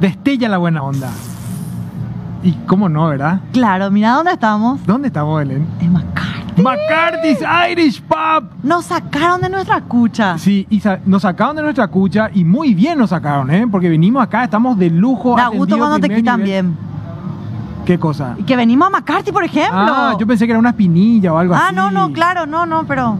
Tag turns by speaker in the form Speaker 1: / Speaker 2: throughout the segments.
Speaker 1: Destella la buena onda. Y cómo no, ¿verdad?
Speaker 2: Claro, mira dónde estamos.
Speaker 1: ¿Dónde estamos, Belén?
Speaker 2: En McCarthy.
Speaker 1: McCarthy's Irish Pub.
Speaker 2: Nos sacaron de nuestra cucha.
Speaker 1: Sí, y sa- nos sacaron de nuestra cucha y muy bien nos sacaron, ¿eh? Porque venimos acá, estamos de lujo.
Speaker 2: Da gusto cuando te quitan
Speaker 1: nivel.
Speaker 2: bien.
Speaker 1: ¿Qué cosa?
Speaker 2: Y que venimos a McCarthy, por ejemplo.
Speaker 1: Ah, yo pensé que era una espinilla o algo así.
Speaker 2: Ah, no, no, claro, no, no, pero.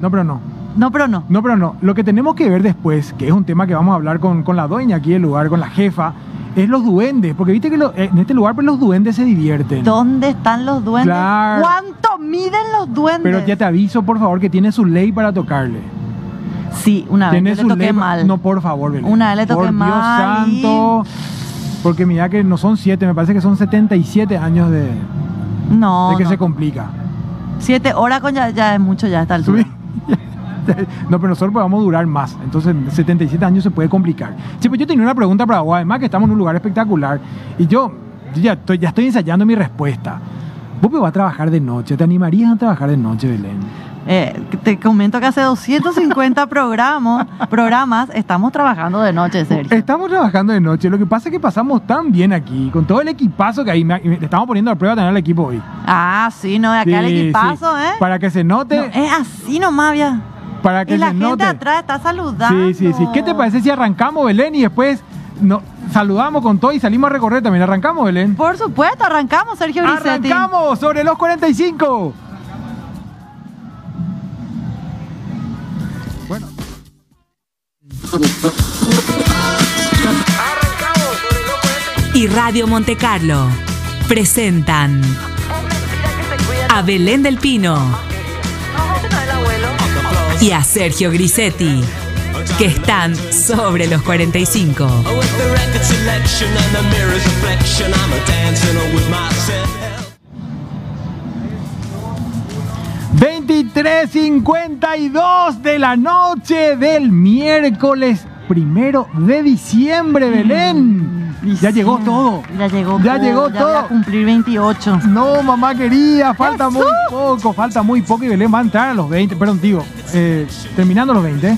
Speaker 1: No, pero no.
Speaker 2: No, pero no.
Speaker 1: No, pero no. Lo que tenemos que ver después, que es un tema que vamos a hablar con, con la dueña aquí del lugar, con la jefa, es los duendes. Porque viste que lo- en este lugar pues, los duendes se divierten.
Speaker 2: ¿Dónde están los duendes?
Speaker 1: Claro.
Speaker 2: ¿Cuánto miden los duendes?
Speaker 1: Pero ya te aviso, por favor, que tiene su ley para tocarle.
Speaker 2: Sí, una vez le toqué
Speaker 1: ley.
Speaker 2: mal.
Speaker 1: No, por favor, Belén.
Speaker 2: Una vez le toqué
Speaker 1: por
Speaker 2: mal
Speaker 1: Dios santo. Porque mira que no son siete, me parece que son 77 años de,
Speaker 2: no,
Speaker 1: de que
Speaker 2: no.
Speaker 1: se complica.
Speaker 2: Siete horas con ya, ya es mucho ya a esta altura.
Speaker 1: No, pero nosotros podemos durar más. Entonces, 77 años se puede complicar. Sí, pues yo tenía una pregunta para vos. Además que estamos en un lugar espectacular. Y yo, yo ya, estoy, ya estoy ensayando mi respuesta. Vos me vas a trabajar de noche. ¿Te animarías a trabajar de noche, Belén?
Speaker 2: Eh, te comento que hace 250 programas, programas estamos trabajando de noche, Sergio.
Speaker 1: Estamos trabajando de noche. Lo que pasa es que pasamos tan bien aquí, con todo el equipazo que hay. Me- estamos poniendo a prueba también al equipo hoy.
Speaker 2: Ah, sí, no, acá el equipazo,
Speaker 1: sí.
Speaker 2: ¿eh?
Speaker 1: Para que se note.
Speaker 2: No, es así nomás, ya.
Speaker 1: Para que
Speaker 2: Y la
Speaker 1: se
Speaker 2: gente
Speaker 1: note.
Speaker 2: atrás está saludando.
Speaker 1: Sí, sí, sí. ¿Qué te parece si arrancamos, Belén, y después no, saludamos con todo y salimos a recorrer también? ¿Arrancamos, Belén?
Speaker 2: Por supuesto, arrancamos, Sergio Grisetti.
Speaker 1: ¡Arrancamos sobre los 45! Bueno,
Speaker 3: y Radio Monte Carlo presentan a Belén del Pino y a Sergio Grisetti, que están sobre los 45.
Speaker 4: With the record selection and the mirror's reflection, I'm a dancing with myself.
Speaker 1: 23.52 de la noche del miércoles primero de diciembre, Belén. Ya llegó todo.
Speaker 2: Ya llegó
Speaker 1: Ya
Speaker 2: todo.
Speaker 1: llegó
Speaker 2: ya
Speaker 1: todo.
Speaker 2: Voy a cumplir 28.
Speaker 1: No, mamá querida, falta muy poco, falta muy poco y Belén va a entrar a los 20, perdón, digo, eh, terminando los 20.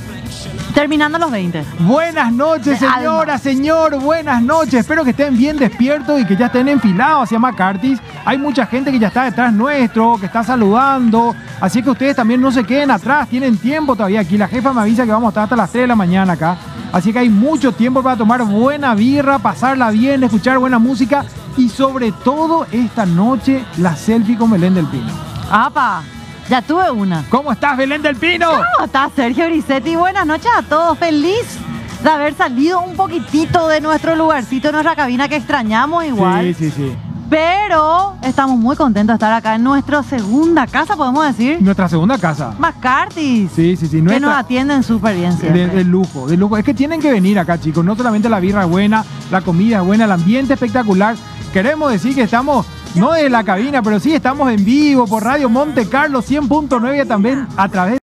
Speaker 2: Terminando los 20.
Speaker 1: Buenas noches,
Speaker 2: De
Speaker 1: señora,
Speaker 2: alma.
Speaker 1: señor, buenas noches. Espero que estén bien despiertos y que ya estén enfilados hacia McCarthy's. Hay mucha gente que ya está detrás nuestro, que está saludando. Así que ustedes también no se queden atrás, tienen tiempo todavía aquí. La jefa me avisa que vamos a estar hasta las 3 de la mañana acá. Así que hay mucho tiempo para tomar buena birra, pasarla bien, escuchar buena música y sobre todo esta noche la selfie con Belén del Pino.
Speaker 2: ¡Apa! Ya tuve una.
Speaker 1: ¿Cómo estás, Belén del Pino?
Speaker 2: ¿Cómo estás, Sergio Grisetti? Buenas noches a todos. Feliz de haber salido un poquitito de nuestro lugarcito, de nuestra cabina que extrañamos igual.
Speaker 1: Sí, sí, sí.
Speaker 2: Pero estamos muy contentos de estar acá en nuestra segunda casa, podemos decir.
Speaker 1: Nuestra segunda casa.
Speaker 2: McCarthy's.
Speaker 1: Sí, sí, sí.
Speaker 2: Que nos atienden súper bien
Speaker 1: De,
Speaker 2: siempre.
Speaker 1: de lujo, de lujo. Es que tienen que venir acá, chicos. No solamente la birra es buena, la comida es buena, el ambiente espectacular. Queremos decir que estamos, no desde la cabina, pero sí estamos en vivo por Radio Monte Carlo 100.9 también a través de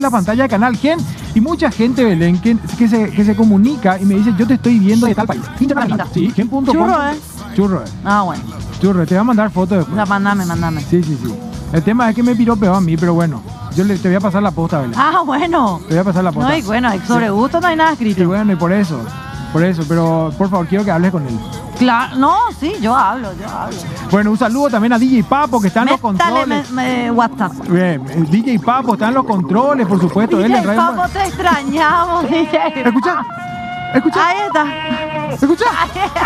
Speaker 1: la pantalla de Canal Gen y mucha gente, Belén, que, que se, que se comunica y me dice, yo te estoy viendo de tal país. Sí, gen.com.
Speaker 2: Churro, ¿eh?
Speaker 1: Churro, eh.
Speaker 2: Ah, bueno.
Speaker 1: Churro, te voy a mandar fotos
Speaker 2: O
Speaker 1: después.
Speaker 2: sea, mandame, mandame.
Speaker 1: Sí, sí, sí. El tema es que me piropeó a mí, pero bueno, yo le, te voy a pasar la posta, Belén.
Speaker 2: Ah, bueno.
Speaker 1: Te voy a pasar la posta.
Speaker 2: No, y bueno, sobre gusto no hay nada
Speaker 1: Y
Speaker 2: escrito.
Speaker 1: bueno, y por eso, por eso, pero por favor quiero que hables con él.
Speaker 2: Claro, no, sí, yo hablo, yo hablo.
Speaker 1: Bueno, un saludo también a DJ Papo que está en los
Speaker 2: Métale
Speaker 1: controles.
Speaker 2: me- me- WhatsApp.
Speaker 1: Bien, el DJ Papo está en los controles, por supuesto. él en
Speaker 2: DJ
Speaker 1: Radio-
Speaker 2: Papo, te extrañamos, DJ.
Speaker 1: ¿Escucha? ¿Escucha?
Speaker 2: Ahí está.
Speaker 1: ¿Escucha?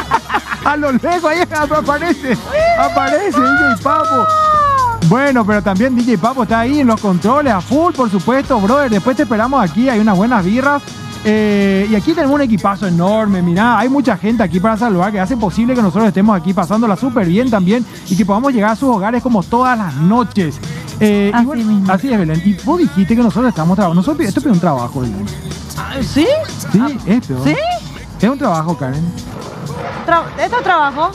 Speaker 1: A lo lejos, ahí aparece. Aparece DJ Papo. Bueno, pero también DJ Papo está ahí en los controles, a full, por supuesto, brother. Después te esperamos aquí, hay unas buenas birras. Eh, y aquí tenemos un equipazo enorme, mirá, hay mucha gente aquí para saludar que hace posible que nosotros estemos aquí pasándola súper bien también y que podamos llegar a sus hogares como todas las noches. Eh,
Speaker 2: Así
Speaker 1: bueno,
Speaker 2: mismo.
Speaker 1: así es, Belén. Y vos dijiste que nosotros estamos trabajando. Nosotros, esto es un trabajo, Belén.
Speaker 2: ¿Sí?
Speaker 1: Sí, esto.
Speaker 2: ¿Sí?
Speaker 1: Es un trabajo, Karen.
Speaker 2: Tra- ¿Esto es trabajo?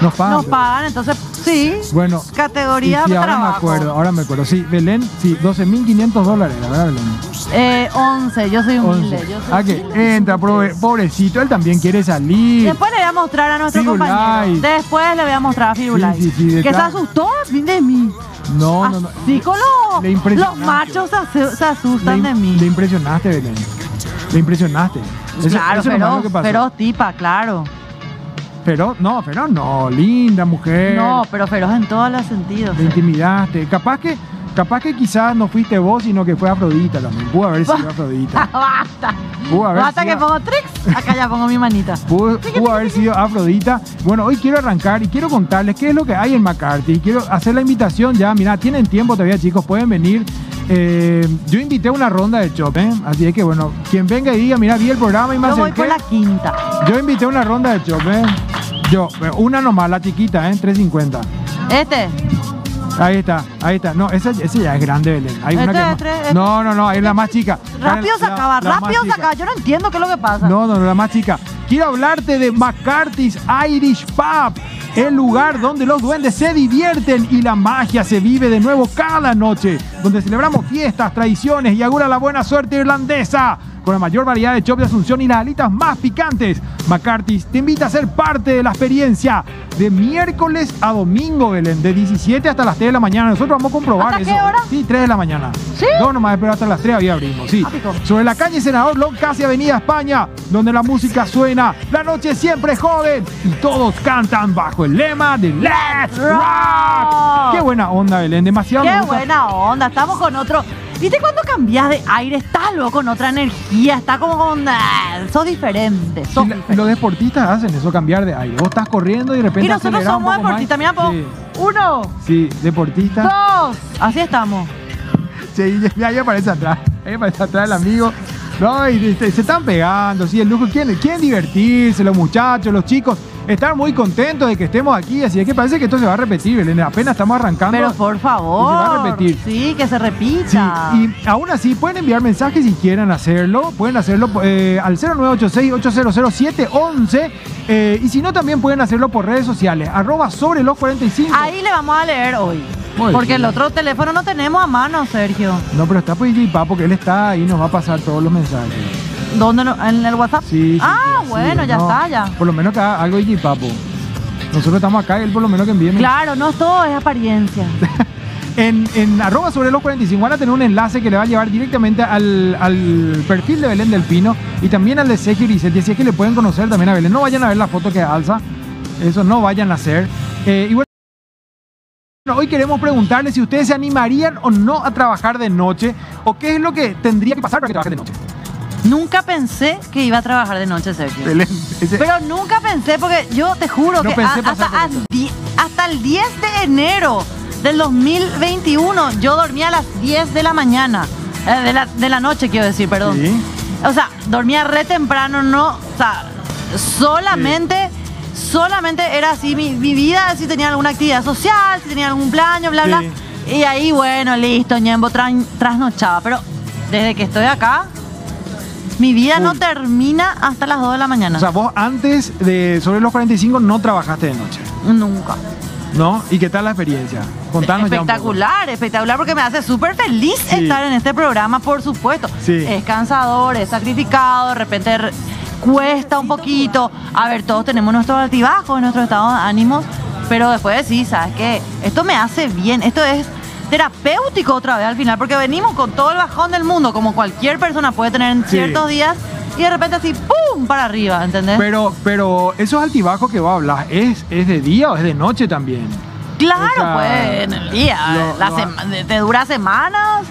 Speaker 1: Nos pagan.
Speaker 2: Nos pagan, entonces sí.
Speaker 1: Bueno,
Speaker 2: Categoría
Speaker 1: y sí, ahora
Speaker 2: trabajo.
Speaker 1: me acuerdo, ahora me acuerdo. Sí, Belén, sí, 12.500 dólares, la verdad, Belén.
Speaker 2: Eh, 11, yo soy humilde.
Speaker 1: 11.
Speaker 2: Yo soy
Speaker 1: Ah, que
Speaker 2: humilde.
Speaker 1: entra, pobre- pobrecito, él también quiere salir.
Speaker 2: Después le voy a mostrar a nuestro
Speaker 1: Firulais.
Speaker 2: compañero. Después le voy a mostrar a Firulais.
Speaker 1: Sí, sí, sí,
Speaker 2: que se asustó de mí.
Speaker 1: No, no, no.
Speaker 2: Con los, los machos se, se
Speaker 1: Le,
Speaker 2: asustan de mí.
Speaker 1: le impresionaste, Belén. Le impresionaste. Eso,
Speaker 2: claro,
Speaker 1: eso lo que pasó.
Speaker 2: feroz tipa, claro.
Speaker 1: Feroz, no, feroz no, linda mujer.
Speaker 2: No, pero feroz en todos los sentidos.
Speaker 1: Te intimidaste. Capaz que, capaz que quizás no fuiste vos, sino que fue Afrodita también. Pudo haber sido Afrodita.
Speaker 2: Basta.
Speaker 1: Pudo haber
Speaker 2: Basta que pongo tricks. Acá ya pongo mi manita.
Speaker 1: Pudo, pudo haber sido Afrodita. Bueno, hoy quiero arrancar y quiero contarles qué es lo que hay en McCarthy. Quiero hacer la invitación ya. Mira, tienen tiempo todavía, chicos, pueden venir. Eh, yo invité una ronda de chop, ¿eh? Así es que, bueno, quien venga y diga, mira, vi el programa y me
Speaker 2: Yo voy por la quinta.
Speaker 1: Yo invité una ronda de chop, ¿eh? Yo, eh, una nomás, la chiquita, ¿eh? 350.
Speaker 2: Este.
Speaker 1: Ahí está, ahí está. No, esa, esa ya es grande, Belén. Hay una
Speaker 2: Este,
Speaker 1: que
Speaker 2: este, este.
Speaker 1: No, no, no, es la más chica.
Speaker 2: Rápido
Speaker 1: la más
Speaker 2: rápido
Speaker 1: chica.
Speaker 2: sacaba. Yo no entiendo qué es lo que pasa.
Speaker 1: No, no, no, la más chica. Quiero hablarte de McCarthy's Irish Pub, el lugar donde los duendes se divierten y la magia se vive de nuevo cada noche, donde celebramos fiestas, tradiciones y augura la buena suerte irlandesa. Con la mayor variedad de chops de Asunción y las alitas más picantes, McCarthy's te invita a ser parte de la experiencia de miércoles a domingo, Belén, de 17 hasta las 3 de la mañana. Nosotros vamos a comprobar
Speaker 2: ¿Hasta
Speaker 1: eso.
Speaker 2: qué hora?
Speaker 1: Sí, 3 de la mañana.
Speaker 2: ¿Sí?
Speaker 1: Dos nomás, pero hasta las 3 había abrimos, sí.
Speaker 2: Ah.
Speaker 1: Sobre la calle Senador Long, casi Avenida España, donde la música suena, la noche siempre es joven y todos cantan bajo el lema de Let's Rock. Qué buena onda, Belén, demasiado.
Speaker 2: Qué buena onda. Estamos con otro. ¿Viste cuando cambias de aire? Está luego con otra energía. Está como con. ah, sos diferente. Sos
Speaker 1: Y la-
Speaker 2: diferente.
Speaker 1: los deportistas hacen eso, cambiar de aire. Vos estás corriendo y de repente
Speaker 2: Y nosotros somos deportistas. Mira, po.
Speaker 1: Sí,
Speaker 2: Uno,
Speaker 1: sí, deportista.
Speaker 2: dos. Así estamos.
Speaker 1: Sí, ya, ya aparece atrás. Ahí aparece atrás el amigo. No, y se, se están pegando, sí, el lujo. Quieren, quieren divertirse, los muchachos, los chicos. Están muy contentos de que estemos aquí, así es que parece que esto se va a repetir, Belén. Apenas estamos arrancando.
Speaker 2: Pero por favor.
Speaker 1: Se va a repetir.
Speaker 2: Sí, que se
Speaker 1: Sí,
Speaker 2: repita.
Speaker 1: y aún así pueden enviar mensajes si quieren hacerlo. Pueden hacerlo eh, al 0986-800-711. eh, y si no, también pueden hacerlo por redes sociales. Arroba sobre los 45.
Speaker 2: Ahí le vamos a leer hoy.
Speaker 1: Muy
Speaker 2: Porque
Speaker 1: bien.
Speaker 2: el otro teléfono no tenemos a mano, Sergio.
Speaker 1: No, pero está por DJ Papo, que él está ahí y nos va a pasar todos los mensajes.
Speaker 2: ¿Dónde? no- ¿En el WhatsApp?
Speaker 1: Sí, sí,
Speaker 2: ah,
Speaker 1: sí,
Speaker 2: bueno,
Speaker 1: sí,
Speaker 2: ya
Speaker 1: no,
Speaker 2: está, ya.
Speaker 1: Por lo menos que haga algo DJ Papo. Nosotros estamos acá y él por lo menos que envíe.
Speaker 2: Claro, no todo es apariencia.
Speaker 1: En, en arroba sobre los 45 van a tener un enlace que le va a llevar directamente al, al perfil de Belén del Pino y también al de Sergio Grisetti. Así es que le pueden conocer también a Belén. No vayan a ver la foto que alza. Eso no vayan a hacer. Eh, y bueno, hoy queremos preguntarle si ustedes se animarían o no a trabajar de noche o qué es lo que tendría que pasar para que trabajen de noche.
Speaker 2: Nunca pensé que iba a trabajar de noche, Sergio.
Speaker 1: Ese-
Speaker 2: Pero nunca pensé, porque yo te juro
Speaker 1: No
Speaker 2: que a- hasta, el 10 de enero del 2021 yo dormía a las 10 de la mañana. Eh, de, la, de la noche, quiero decir, perdón.
Speaker 1: Sí.
Speaker 2: O sea, dormía re temprano, no. O sea, solamente. Solamente era así mi, mi vida, si tenía alguna actividad social, si tenía algún cumpleaños, bla, bla.
Speaker 1: Sí.
Speaker 2: Y ahí, bueno, listo, Ñembo tran- trasnochaba. Pero desde que estoy acá, mi vida no termina hasta las 2 de la mañana.
Speaker 1: O sea, vos antes de sobre los 45 no trabajaste de noche,
Speaker 2: Nunca.
Speaker 1: ¿no? ¿Y qué tal la experiencia? Contanos ya un poco.
Speaker 2: espectacular, espectacular, porque me hace súper feliz
Speaker 1: Sí.
Speaker 2: estar en este programa, por supuesto.
Speaker 1: Sí.
Speaker 2: Es cansador, es sacrificado, de repente re- cuesta un poquito. A ver, todos tenemos nuestros altibajos, nuestro estado de ánimos, pero después sí, ¿sabes qué? Esto me hace bien, esto es terapéutico otra vez al final, porque venimos con todo el bajón del mundo, como cualquier persona puede tener en
Speaker 1: Sí.
Speaker 2: ciertos días, y de repente así, ¡pum! para arriba, ¿entendés?
Speaker 1: Pero, pero esos altibajos que vos hablas, ¿es, ¿es de día o es de noche también?
Speaker 2: Claro,
Speaker 1: O sea,
Speaker 2: pues en el día.
Speaker 1: lo-
Speaker 2: la
Speaker 1: lo-
Speaker 2: te dura semanas.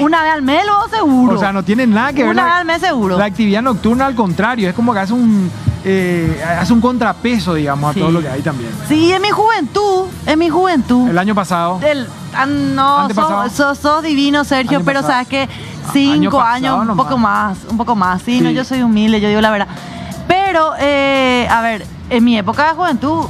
Speaker 2: Una vez al mes, luego seguro.
Speaker 1: O sea, no tiene nada que ver
Speaker 2: Una
Speaker 1: la,
Speaker 2: vez al mes seguro.
Speaker 1: la actividad nocturna, al contrario, es como que hace un, eh, hace un contrapeso, digamos, a todo lo que hay también.
Speaker 2: Sí, en mi juventud, en mi juventud.
Speaker 1: El año pasado,
Speaker 2: El, ah, no, sos, sos- sos divino, Sergio, pero
Speaker 1: pasado.
Speaker 2: sabes que
Speaker 1: Año
Speaker 2: cinco años, un poco más, un poco más. Sí,
Speaker 1: Sí.
Speaker 2: no, yo soy humilde, yo digo la verdad. Pero, eh, a ver, en mi época de juventud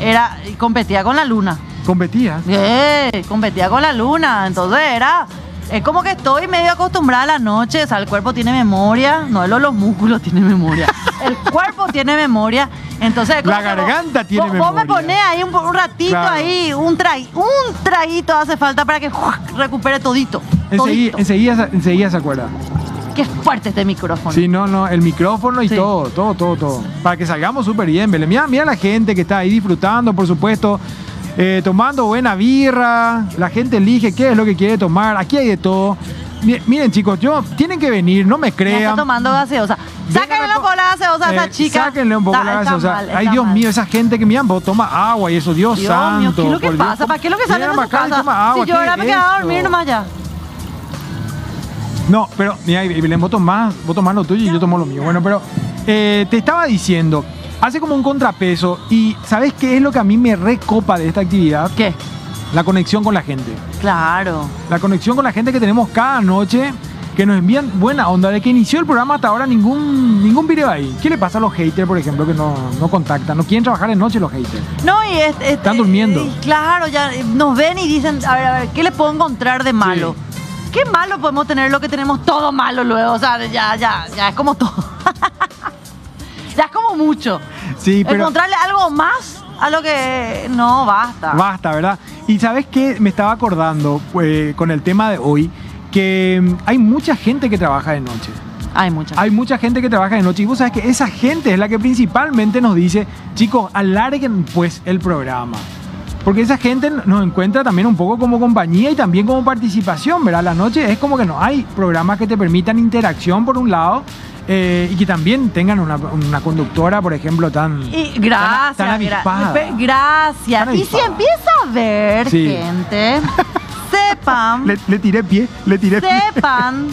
Speaker 2: era competía con la luna.
Speaker 1: competía.
Speaker 2: Eh, competía con la luna, entonces era. Es como que estoy medio acostumbrada a la noche, o sea, el cuerpo tiene memoria, no lo- los músculos tienen memoria, el cuerpo tiene memoria, entonces...
Speaker 1: La
Speaker 2: vos-
Speaker 1: garganta tiene
Speaker 2: vos, Vos me
Speaker 1: memoria.
Speaker 2: ponés ahí un, un ratito
Speaker 1: Claro.
Speaker 2: ahí, un, trai, un traguito hace falta para que recupere todito,
Speaker 1: Enseguida,
Speaker 2: todito.
Speaker 1: enseguida, se- enseguida se acuerda.
Speaker 2: Qué fuerte este micrófono.
Speaker 1: Sí, no, no, el micrófono y
Speaker 2: Sí.
Speaker 1: todo, todo, todo, todo. Para que salgamos súper bien, Belén. Mira, mira la gente que está ahí disfrutando, por supuesto, eh, tomando buena birra. La gente elige qué es lo que quiere tomar. Aquí hay de todo. mi- miren chicos, yo tienen que venir, no me
Speaker 2: Ya está
Speaker 1: crean.
Speaker 2: tomando gaseosa. Sáquenle un poco la gaseosa a
Speaker 1: Eh,
Speaker 2: esa chica.
Speaker 1: Sáquenle un poco
Speaker 2: Está-
Speaker 1: la gaseosa.
Speaker 2: mal,
Speaker 1: Ay, Dios
Speaker 2: mal.
Speaker 1: mío, esa gente que miran, vos toma agua y eso, Dios,
Speaker 2: Dios
Speaker 1: santo.
Speaker 2: mío, ¿qué es lo que
Speaker 1: Dios.
Speaker 2: pasa? ¿Para qué es lo que sale
Speaker 1: Vienen
Speaker 2: de su casa?
Speaker 1: toma agua,
Speaker 2: si yo
Speaker 1: ¿qué
Speaker 2: ahora me quedaba a dormir nomás ya.
Speaker 1: No, pero, mira, y Belén, vos tomás, vos tomás lo tuyo y yo tomo lo mío. Bueno, pero eh, te estaba diciendo, hace como un contrapeso y ¿sabes qué es lo que a mí me recopa de esta actividad?
Speaker 2: ¿Qué?
Speaker 1: La conexión con la gente.
Speaker 2: Claro.
Speaker 1: La conexión con la gente que tenemos cada noche, que nos envían buena onda. De que inició el programa hasta ahora ningún, ningún video ahí. ¿Qué le pasa a los haters, por ejemplo, que no, no contactan? No quieren trabajar de noche los haters.
Speaker 2: No, y es, es-
Speaker 1: Están durmiendo.
Speaker 2: y claro, ya eh, nos ven y dicen, a ver, a ver, ¿qué le puedo encontrar de malo? ¿Qué malo podemos tener lo que tenemos todo malo luego? O sea, ya, ya, ya es como todo. mucho.
Speaker 1: Sí, pero...
Speaker 2: Encontrarle algo más a lo que no basta.
Speaker 1: Basta, ¿verdad? Y sabes qué, me estaba acordando eh, con el tema de hoy, que mm, hay mucha gente que trabaja de noche.
Speaker 2: Hay mucha.
Speaker 1: Hay mucha gente que trabaja de noche y vos sabes que esa gente es la que principalmente nos dice, chicos, alarguen pues el programa. Porque esa gente nos encuentra también un poco como compañía y también como participación, ¿verdad? La noche es como que no hay programas que te permitan interacción por un lado eh, y que también tengan una, una conductora, por ejemplo, tan...
Speaker 2: Y gracias,
Speaker 1: tan
Speaker 2: gra-
Speaker 1: avispada.
Speaker 2: gracias.
Speaker 1: Tan
Speaker 2: Y si empieza a ver
Speaker 1: Sí.
Speaker 2: gente, sepan,
Speaker 1: Le, le tiré pie, le tiré pie.
Speaker 2: sepan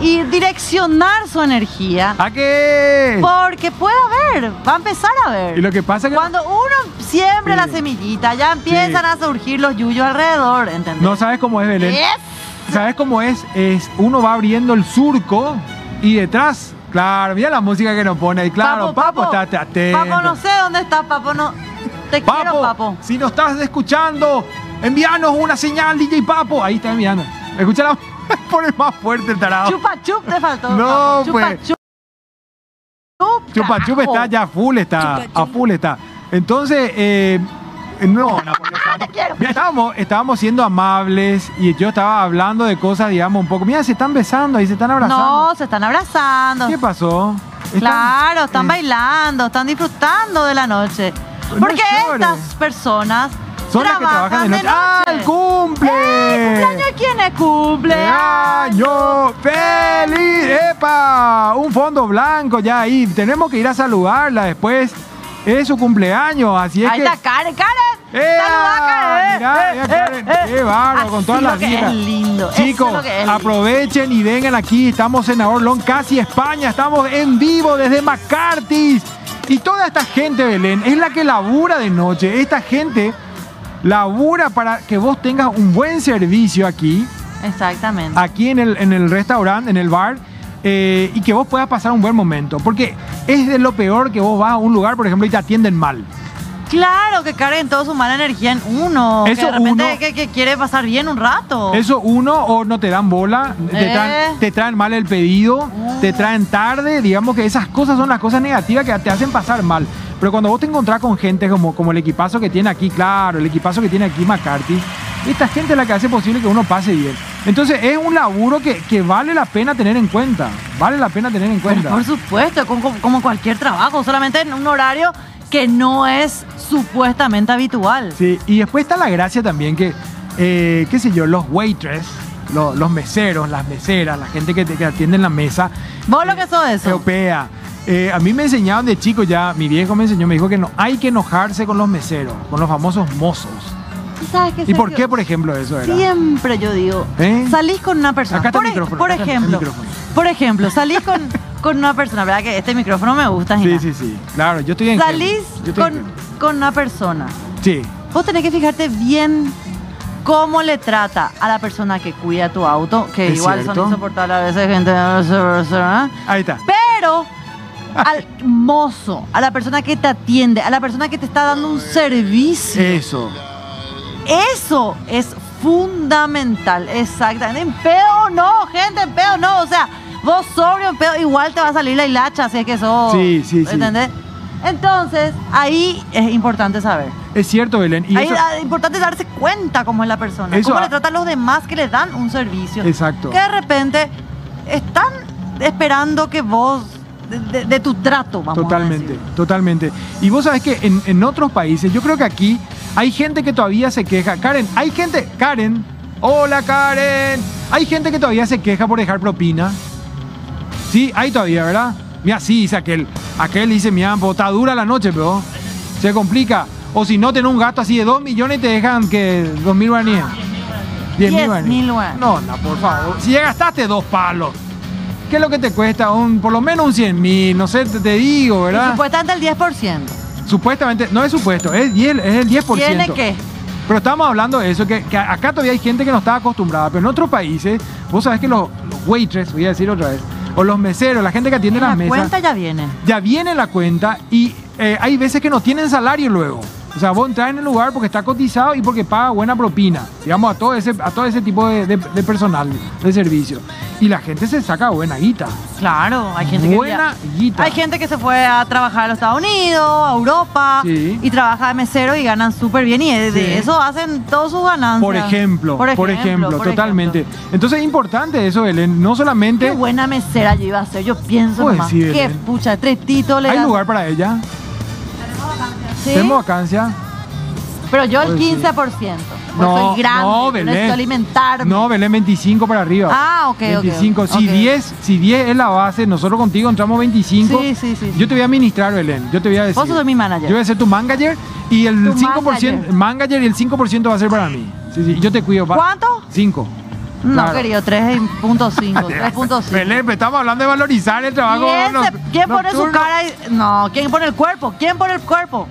Speaker 2: y direccionar su energía.
Speaker 1: ¿A qué?
Speaker 2: Porque puede haber, va a empezar a ver.
Speaker 1: Y lo que pasa es que...
Speaker 2: Cuando uno siembra
Speaker 1: Sí.
Speaker 2: la semillita, ya empiezan
Speaker 1: Sí.
Speaker 2: a surgir los yuyos alrededor, ¿entendés?
Speaker 1: No sabes cómo es, Belén.
Speaker 2: Es-
Speaker 1: ¿Sabes cómo es? Es uno va abriendo el surco y detrás, claro, mira la música que nos pone ahí, claro, Papo, está atento.
Speaker 2: Papo, no sé dónde está, Papo, no. Te quiero,
Speaker 1: Papo,
Speaker 2: Papo.
Speaker 1: si nos estás escuchando, envíanos una señal, DJ Papo. Ahí está enviando. Escucha la... Pone más fuerte el tarado.
Speaker 2: Chupa chup te faltó.
Speaker 1: No,
Speaker 2: Papo. Chupa
Speaker 1: pues.
Speaker 2: chup. Chup,
Speaker 1: Chupa Chup está ya a full, está, a full está. Entonces, eh, no, Napoleón, Mira, estábamos, estábamos siendo amables y yo estaba hablando de cosas, digamos, un poco. Mira, se están besando y se están abrazando.
Speaker 2: No, se están abrazando.
Speaker 1: ¿Qué pasó? Están-
Speaker 2: Claro, están
Speaker 1: eh,
Speaker 2: bailando, están disfrutando de la noche.
Speaker 1: No
Speaker 2: Porque estas personas
Speaker 1: Son las que trabajan de noche. ¡Ah, el cumple!
Speaker 2: ¿Cumpleaños quién es cumple?
Speaker 1: ¡Año feliz! ¡Epa! Un fondo blanco ya ahí. Tenemos que ir a saludarla después. Es su cumpleaños, así es
Speaker 2: Ahí
Speaker 1: que...
Speaker 2: está Karen, Karen.
Speaker 1: ¡Eh!
Speaker 2: Saluda, Karen. Eh, eh,
Speaker 1: Karen,
Speaker 2: eh.
Speaker 1: qué
Speaker 2: Así
Speaker 1: con todas las.
Speaker 2: Es lindo. eso es
Speaker 1: Chicos,
Speaker 2: lo que es lindo.
Speaker 1: aprovechen y vengan aquí. Estamos en Orlón, casi España. Estamos en vivo desde McCarthy's. Y toda esta gente, Belén, es la que labura de noche. Esta gente labura para que vos tengas un buen servicio aquí,
Speaker 2: Exactamente.
Speaker 1: aquí en el, en el restaurante, en el bar. Eh, y que vos puedas pasar un buen momento. Porque es de lo peor que vos vas a un lugar, por ejemplo, y te atienden mal.
Speaker 2: Claro que carguen toda su mala energía en uno. que
Speaker 1: Eso
Speaker 2: de repente
Speaker 1: uno-
Speaker 2: que, que quiere pasar bien un rato.
Speaker 1: Eso uno, o no te dan bola, te,
Speaker 2: Eh.
Speaker 1: traen, te traen mal el pedido, te traen tarde, digamos que esas cosas son las cosas negativas que te hacen pasar mal. Pero cuando vos te encontrás con gente como, como el equipazo que tiene aquí, claro, el equipazo que tiene aquí McCarthy, esta gente es la que hace posible que uno pase bien. Entonces es un laburo que, que vale la pena tener en cuenta, vale la pena tener en
Speaker 2: Pero
Speaker 1: cuenta.
Speaker 2: por supuesto, como, como cualquier trabajo, solamente en un horario que no es supuestamente habitual.
Speaker 1: Sí, y después está la gracia también que, eh, qué sé yo, los waitress, lo- los meseros, las meseras, la gente que, te, que atiende en la mesa,
Speaker 2: ¿Vos lo que sos eso?
Speaker 1: europea. Eh, a mí me enseñaron de chico ya, mi viejo me enseñó, me dijo que no hay que enojarse con los meseros, con los famosos mozos.
Speaker 2: ¿Y sabes qué,
Speaker 1: ¿Y por qué, por ejemplo, eso era?
Speaker 2: Siempre yo digo,
Speaker 1: ¿Eh?
Speaker 2: salís con una persona.
Speaker 1: Acá está
Speaker 2: por,
Speaker 1: el
Speaker 2: ej-
Speaker 1: micrófono,
Speaker 2: por
Speaker 1: acá está el
Speaker 2: ejemplo,
Speaker 1: micrófono.
Speaker 2: por ejemplo, salís con, con una persona, ¿verdad? Que este micrófono me gusta,
Speaker 1: Sí, sí, sí, claro, yo estoy en
Speaker 2: Salís
Speaker 1: Yo estoy en
Speaker 2: con, con una persona.
Speaker 1: Sí,
Speaker 2: Vos tenés que fijarte bien cómo le trata a la persona que cuida tu auto, que
Speaker 1: Es
Speaker 2: igual
Speaker 1: cierto.
Speaker 2: son insoportables a veces gente.
Speaker 1: ahí está.
Speaker 2: Pero al mozo, a la persona que te atiende, a la persona que te está dando un servicio.
Speaker 1: Eso.
Speaker 2: Eso es fundamental, exactamente. En pedo no, gente, en pedo no. O sea, vos sobrio en pedo, igual te va a salir la hilacha, si es que sos.
Speaker 1: Sí, sí, sí.
Speaker 2: ¿Entendés? Entonces, ahí es importante saber.
Speaker 1: Es cierto, Belén. Y
Speaker 2: Ahí
Speaker 1: eso-
Speaker 2: es importante darse cuenta cómo es la persona,
Speaker 1: Eso
Speaker 2: cómo le trata a los demás que le dan un servicio.
Speaker 1: Exacto.
Speaker 2: Que de repente están esperando que vos, de, de- de tu trato, vamos a
Speaker 1: Totalmente, totalmente. Y vos sabés que en, en otros países, yo creo que aquí hay gente que todavía se queja. Karen, hay gente, Karen, hola Karen, Hay gente que todavía se queja por dejar propina. Sí, hay todavía, ¿verdad? Mira, sí, dice aquel. Aquel dice, mi ampo, está dura la noche, pero se complica. O si no, tenés un gasto así de 2 millones y te dejan que 2 mil guaraníes. 10 mil
Speaker 2: 10.000
Speaker 1: guaraníes. No, no, por favor. Si ya gastaste dos palos, ¿qué es lo que te cuesta? Un, por lo menos un 100 mil, no sé, te, te digo,
Speaker 2: Y
Speaker 1: ¿verdad?
Speaker 2: supuestamente el 10%.
Speaker 1: Supuestamente, no es supuesto, es, 10, es el 10%.
Speaker 2: ¿Tiene que?
Speaker 1: Pero estamos hablando de eso, que, que acá todavía hay gente que no está acostumbrada, pero en otros países, vos sabés que los, los waitress, voy a decir otra vez, o los meseros, la gente que atiende
Speaker 2: La
Speaker 1: las mesas,
Speaker 2: cuenta ya viene.
Speaker 1: ya viene la cuenta y eh, hay veces que no tienen salario luego. O sea, vos entras en el lugar porque está cotizado y porque paga buena propina, digamos, a todo ese, a todo ese tipo de, de- de personal de servicio. Y la gente se saca buena guita.
Speaker 2: Claro, hay gente
Speaker 1: Buena
Speaker 2: que
Speaker 1: guita.
Speaker 2: Hay gente que se fue a trabajar a los Estados Unidos, a Europa
Speaker 1: Sí.
Speaker 2: y trabaja de mesero y ganan súper bien y de,
Speaker 1: Sí.
Speaker 2: eso hacen todas sus ganancias.
Speaker 1: Por ejemplo, por ejemplo,
Speaker 2: por
Speaker 1: totalmente.
Speaker 2: ejemplo.
Speaker 1: Entonces es importante eso, Belén. No solamente
Speaker 2: Qué buena mesera yo iba a ser, yo pienso
Speaker 1: Pues
Speaker 2: nomás.
Speaker 1: sí,
Speaker 2: Qué pucha, tres títulos le
Speaker 1: hay lugar para ella.
Speaker 2: ¿Sí?
Speaker 1: Tenemos vacancia.
Speaker 2: Pero yo el
Speaker 1: Pues sí.
Speaker 2: 15%.
Speaker 1: No,
Speaker 2: soy grande,
Speaker 1: no,
Speaker 2: necesito
Speaker 1: Belén.
Speaker 2: alimentarme.
Speaker 1: No, Belén 25 para arriba.
Speaker 2: Ah, ok, ok,
Speaker 1: 25. Si
Speaker 2: ok.
Speaker 1: 10, si 10 es la base, nosotros contigo entramos 25.
Speaker 2: Sí, sí, sí.
Speaker 1: Yo te voy a administrar, Belén. Yo te voy a decir.
Speaker 2: Vos sos mi manager.
Speaker 1: Yo voy a ser tu manager y el
Speaker 2: Tu
Speaker 1: 5% manager. y el 5% va a ser para mí. Sí, sí. Yo te cuido. va-
Speaker 2: ¿Cuánto?
Speaker 1: 5.
Speaker 2: No,
Speaker 1: Claro.
Speaker 2: querido, 3.5. 3.5.
Speaker 1: Belén, pero estamos hablando de valorizar el trabajo.
Speaker 2: ¿Quién, se- quién pone su cara? y- No, ¿quién pone el cuerpo? ¿Quién pone el cuerpo?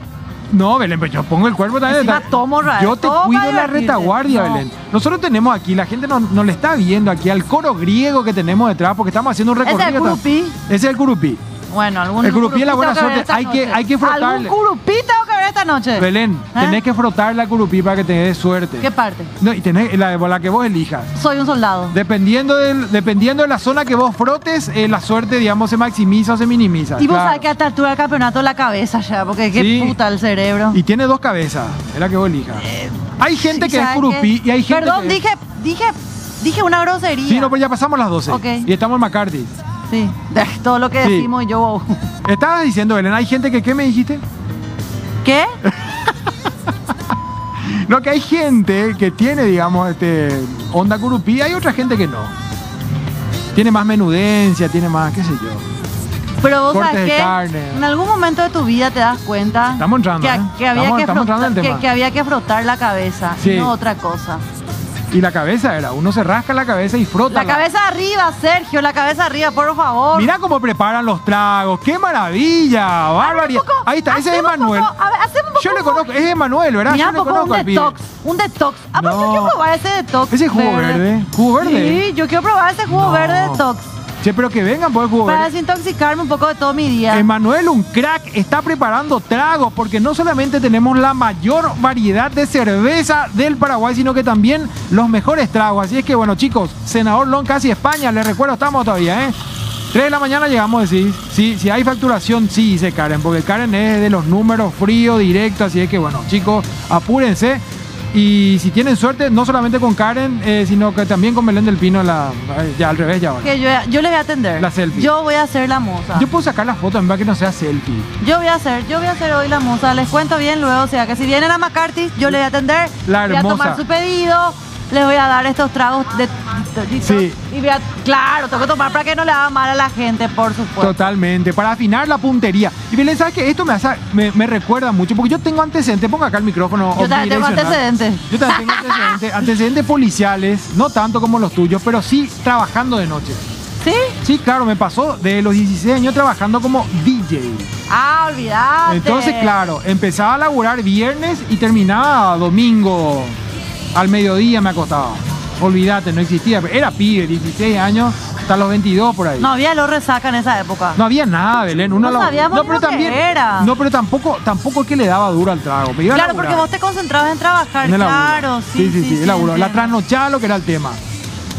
Speaker 1: No, Belén, pero yo pongo el cuerpo también.
Speaker 2: Encima tomo ra-
Speaker 1: yo te
Speaker 2: toma
Speaker 1: cuido la
Speaker 2: divertirte.
Speaker 1: retaguardia,
Speaker 2: No.
Speaker 1: Belén. Nosotros tenemos aquí, la gente no, no le está viendo aquí al coro griego que tenemos detrás porque estamos haciendo un
Speaker 2: Ese es
Speaker 1: recorrido.
Speaker 2: el curupí.
Speaker 1: Ese es el curupí.
Speaker 2: Bueno, algún
Speaker 1: El curupí es la buena
Speaker 2: tengo que ver
Speaker 1: suerte.
Speaker 2: esta
Speaker 1: Hay que-
Speaker 2: noche.
Speaker 1: hay que frotarle.
Speaker 2: ¿Algún curupí tengo que ver esta noche?
Speaker 1: Belén,
Speaker 2: ¿Eh?
Speaker 1: tenés que frotar la curupí para que te dé suerte.
Speaker 2: ¿Qué parte?
Speaker 1: No, y tenés la, la que vos elijas.
Speaker 2: Soy un soldado.
Speaker 1: Dependiendo, del, dependiendo de la zona que vos frotes, eh, la suerte, digamos, se maximiza o se minimiza.
Speaker 2: Y vos
Speaker 1: claro.
Speaker 2: sabés que a esta altura del campeonato la cabeza ya, porque qué
Speaker 1: Sí.
Speaker 2: puta el cerebro.
Speaker 1: Y tiene dos cabezas, es la que vos elijas. hay gente
Speaker 2: Sí,
Speaker 1: que es
Speaker 2: ¿sabes
Speaker 1: curupí y hay gente
Speaker 2: Perdón,
Speaker 1: que es-
Speaker 2: dije, dije, dije una grosería.
Speaker 1: Sí, no, pues ya pasamos las 12.
Speaker 2: Ok.
Speaker 1: Y estamos en McCarthy.
Speaker 2: Sí, todo lo que
Speaker 1: Sí.
Speaker 2: decimos y yo...
Speaker 1: Estabas diciendo, Belén, hay gente que, ¿qué me dijiste?
Speaker 2: ¿Qué?
Speaker 1: No, que hay gente que tiene, digamos, este, onda curupí, hay otra gente que no. Tiene más menudencia, tiene más, qué sé yo.
Speaker 2: Pero vos
Speaker 1: de
Speaker 2: que
Speaker 1: carne.
Speaker 2: en algún momento de tu vida te das cuenta
Speaker 1: entrando,
Speaker 2: que,
Speaker 1: ¿eh?
Speaker 2: que había
Speaker 1: Estamos-
Speaker 2: que frotar, que, había que frotar la cabeza
Speaker 1: Sí.
Speaker 2: y no otra cosa.
Speaker 1: Y la cabeza era, uno se rasca la cabeza y frota.
Speaker 2: La cabeza arriba, Sergio, la cabeza arriba, por favor.
Speaker 1: Mira cómo preparan los tragos, qué maravilla, barbaridad.
Speaker 2: Poco,
Speaker 1: Ahí está, ese es Emanuel. Yo le conozco, es Emanuel, ¿verdad? Yo le
Speaker 2: poco
Speaker 1: conozco
Speaker 2: un
Speaker 1: al pibe.
Speaker 2: detox, un detox. Ah, pues yo
Speaker 1: No.
Speaker 2: quiero probar ese detox.
Speaker 1: Ese jugo verde, jugo verde.
Speaker 2: Sí, yo quiero probar ese jugo
Speaker 1: No.
Speaker 2: verde detox.
Speaker 1: Che, pero que vengan por el jugo
Speaker 2: Para desintoxicarme un poco de todo mi día.
Speaker 1: Emanuel, un crack, está preparando tragos porque no solamente tenemos la mayor variedad de cerveza del Paraguay, sino que también los mejores tragos. Así es que, bueno, chicos, Senador Lon casi España, les recuerdo, estamos todavía, ¿eh? 3 de la mañana llegamos, decís. Sí, si hay facturación, sí, dice Karen, porque Karen es de los números frío, directo, así es que, bueno, chicos, apúrense. Y si tienen suerte, no solamente con Karen, eh, sino que también con Belén del Pino, la, eh, ya al revés, ya ahora.
Speaker 2: Que yo, yo le voy a atender.
Speaker 1: La selfie.
Speaker 2: Yo voy a hacer la moza.
Speaker 1: Yo puedo sacar la foto en vez que no sea selfie.
Speaker 2: Yo voy a hacer, yo voy a hacer hoy la moza. Les cuento bien luego, o sea que si vienen a McCarthy, yo le voy a atender.
Speaker 1: La
Speaker 2: Voy a tomar
Speaker 1: hermosa.
Speaker 2: su pedido. Les voy a dar estos tragos de,
Speaker 1: Sí.
Speaker 2: Y voy a, claro, tengo que tomar para que no le haga mal a la gente, por supuesto.
Speaker 1: Totalmente, para afinar la puntería. Y Belén, ¿sabes qué? Esto me, hace- me, me recuerda mucho, porque yo tengo antecedentes, ponga acá el micrófono.
Speaker 2: Yo también tengo antecedentes.
Speaker 1: Yo también tengo antecedentes, antecedentes policiales, no tanto como los tuyos, pero sí trabajando de noche.
Speaker 2: ¿Sí?
Speaker 1: Sí, claro, me pasó de los 16 años trabajando como DJ.
Speaker 2: Ah, olvidate.
Speaker 1: Entonces, claro, empezaba a laburar viernes y terminaba domingo al mediodía me acostaba. Olvídate, no existía. Era pibe, 16 años, hasta los 22 por ahí.
Speaker 2: No había lo resaca en esa época.
Speaker 1: No había nada, Belén. Uno
Speaker 2: No
Speaker 1: la-
Speaker 2: sabíamos ni lo que era.
Speaker 1: No, pero tampoco, tampoco es que le daba duro al trago. Me iba
Speaker 2: Claro, porque vos te concentrabas en trabajar,
Speaker 1: En
Speaker 2: claro, sí,
Speaker 1: sí, sí, el laburo. La trasnochada lo que era el tema.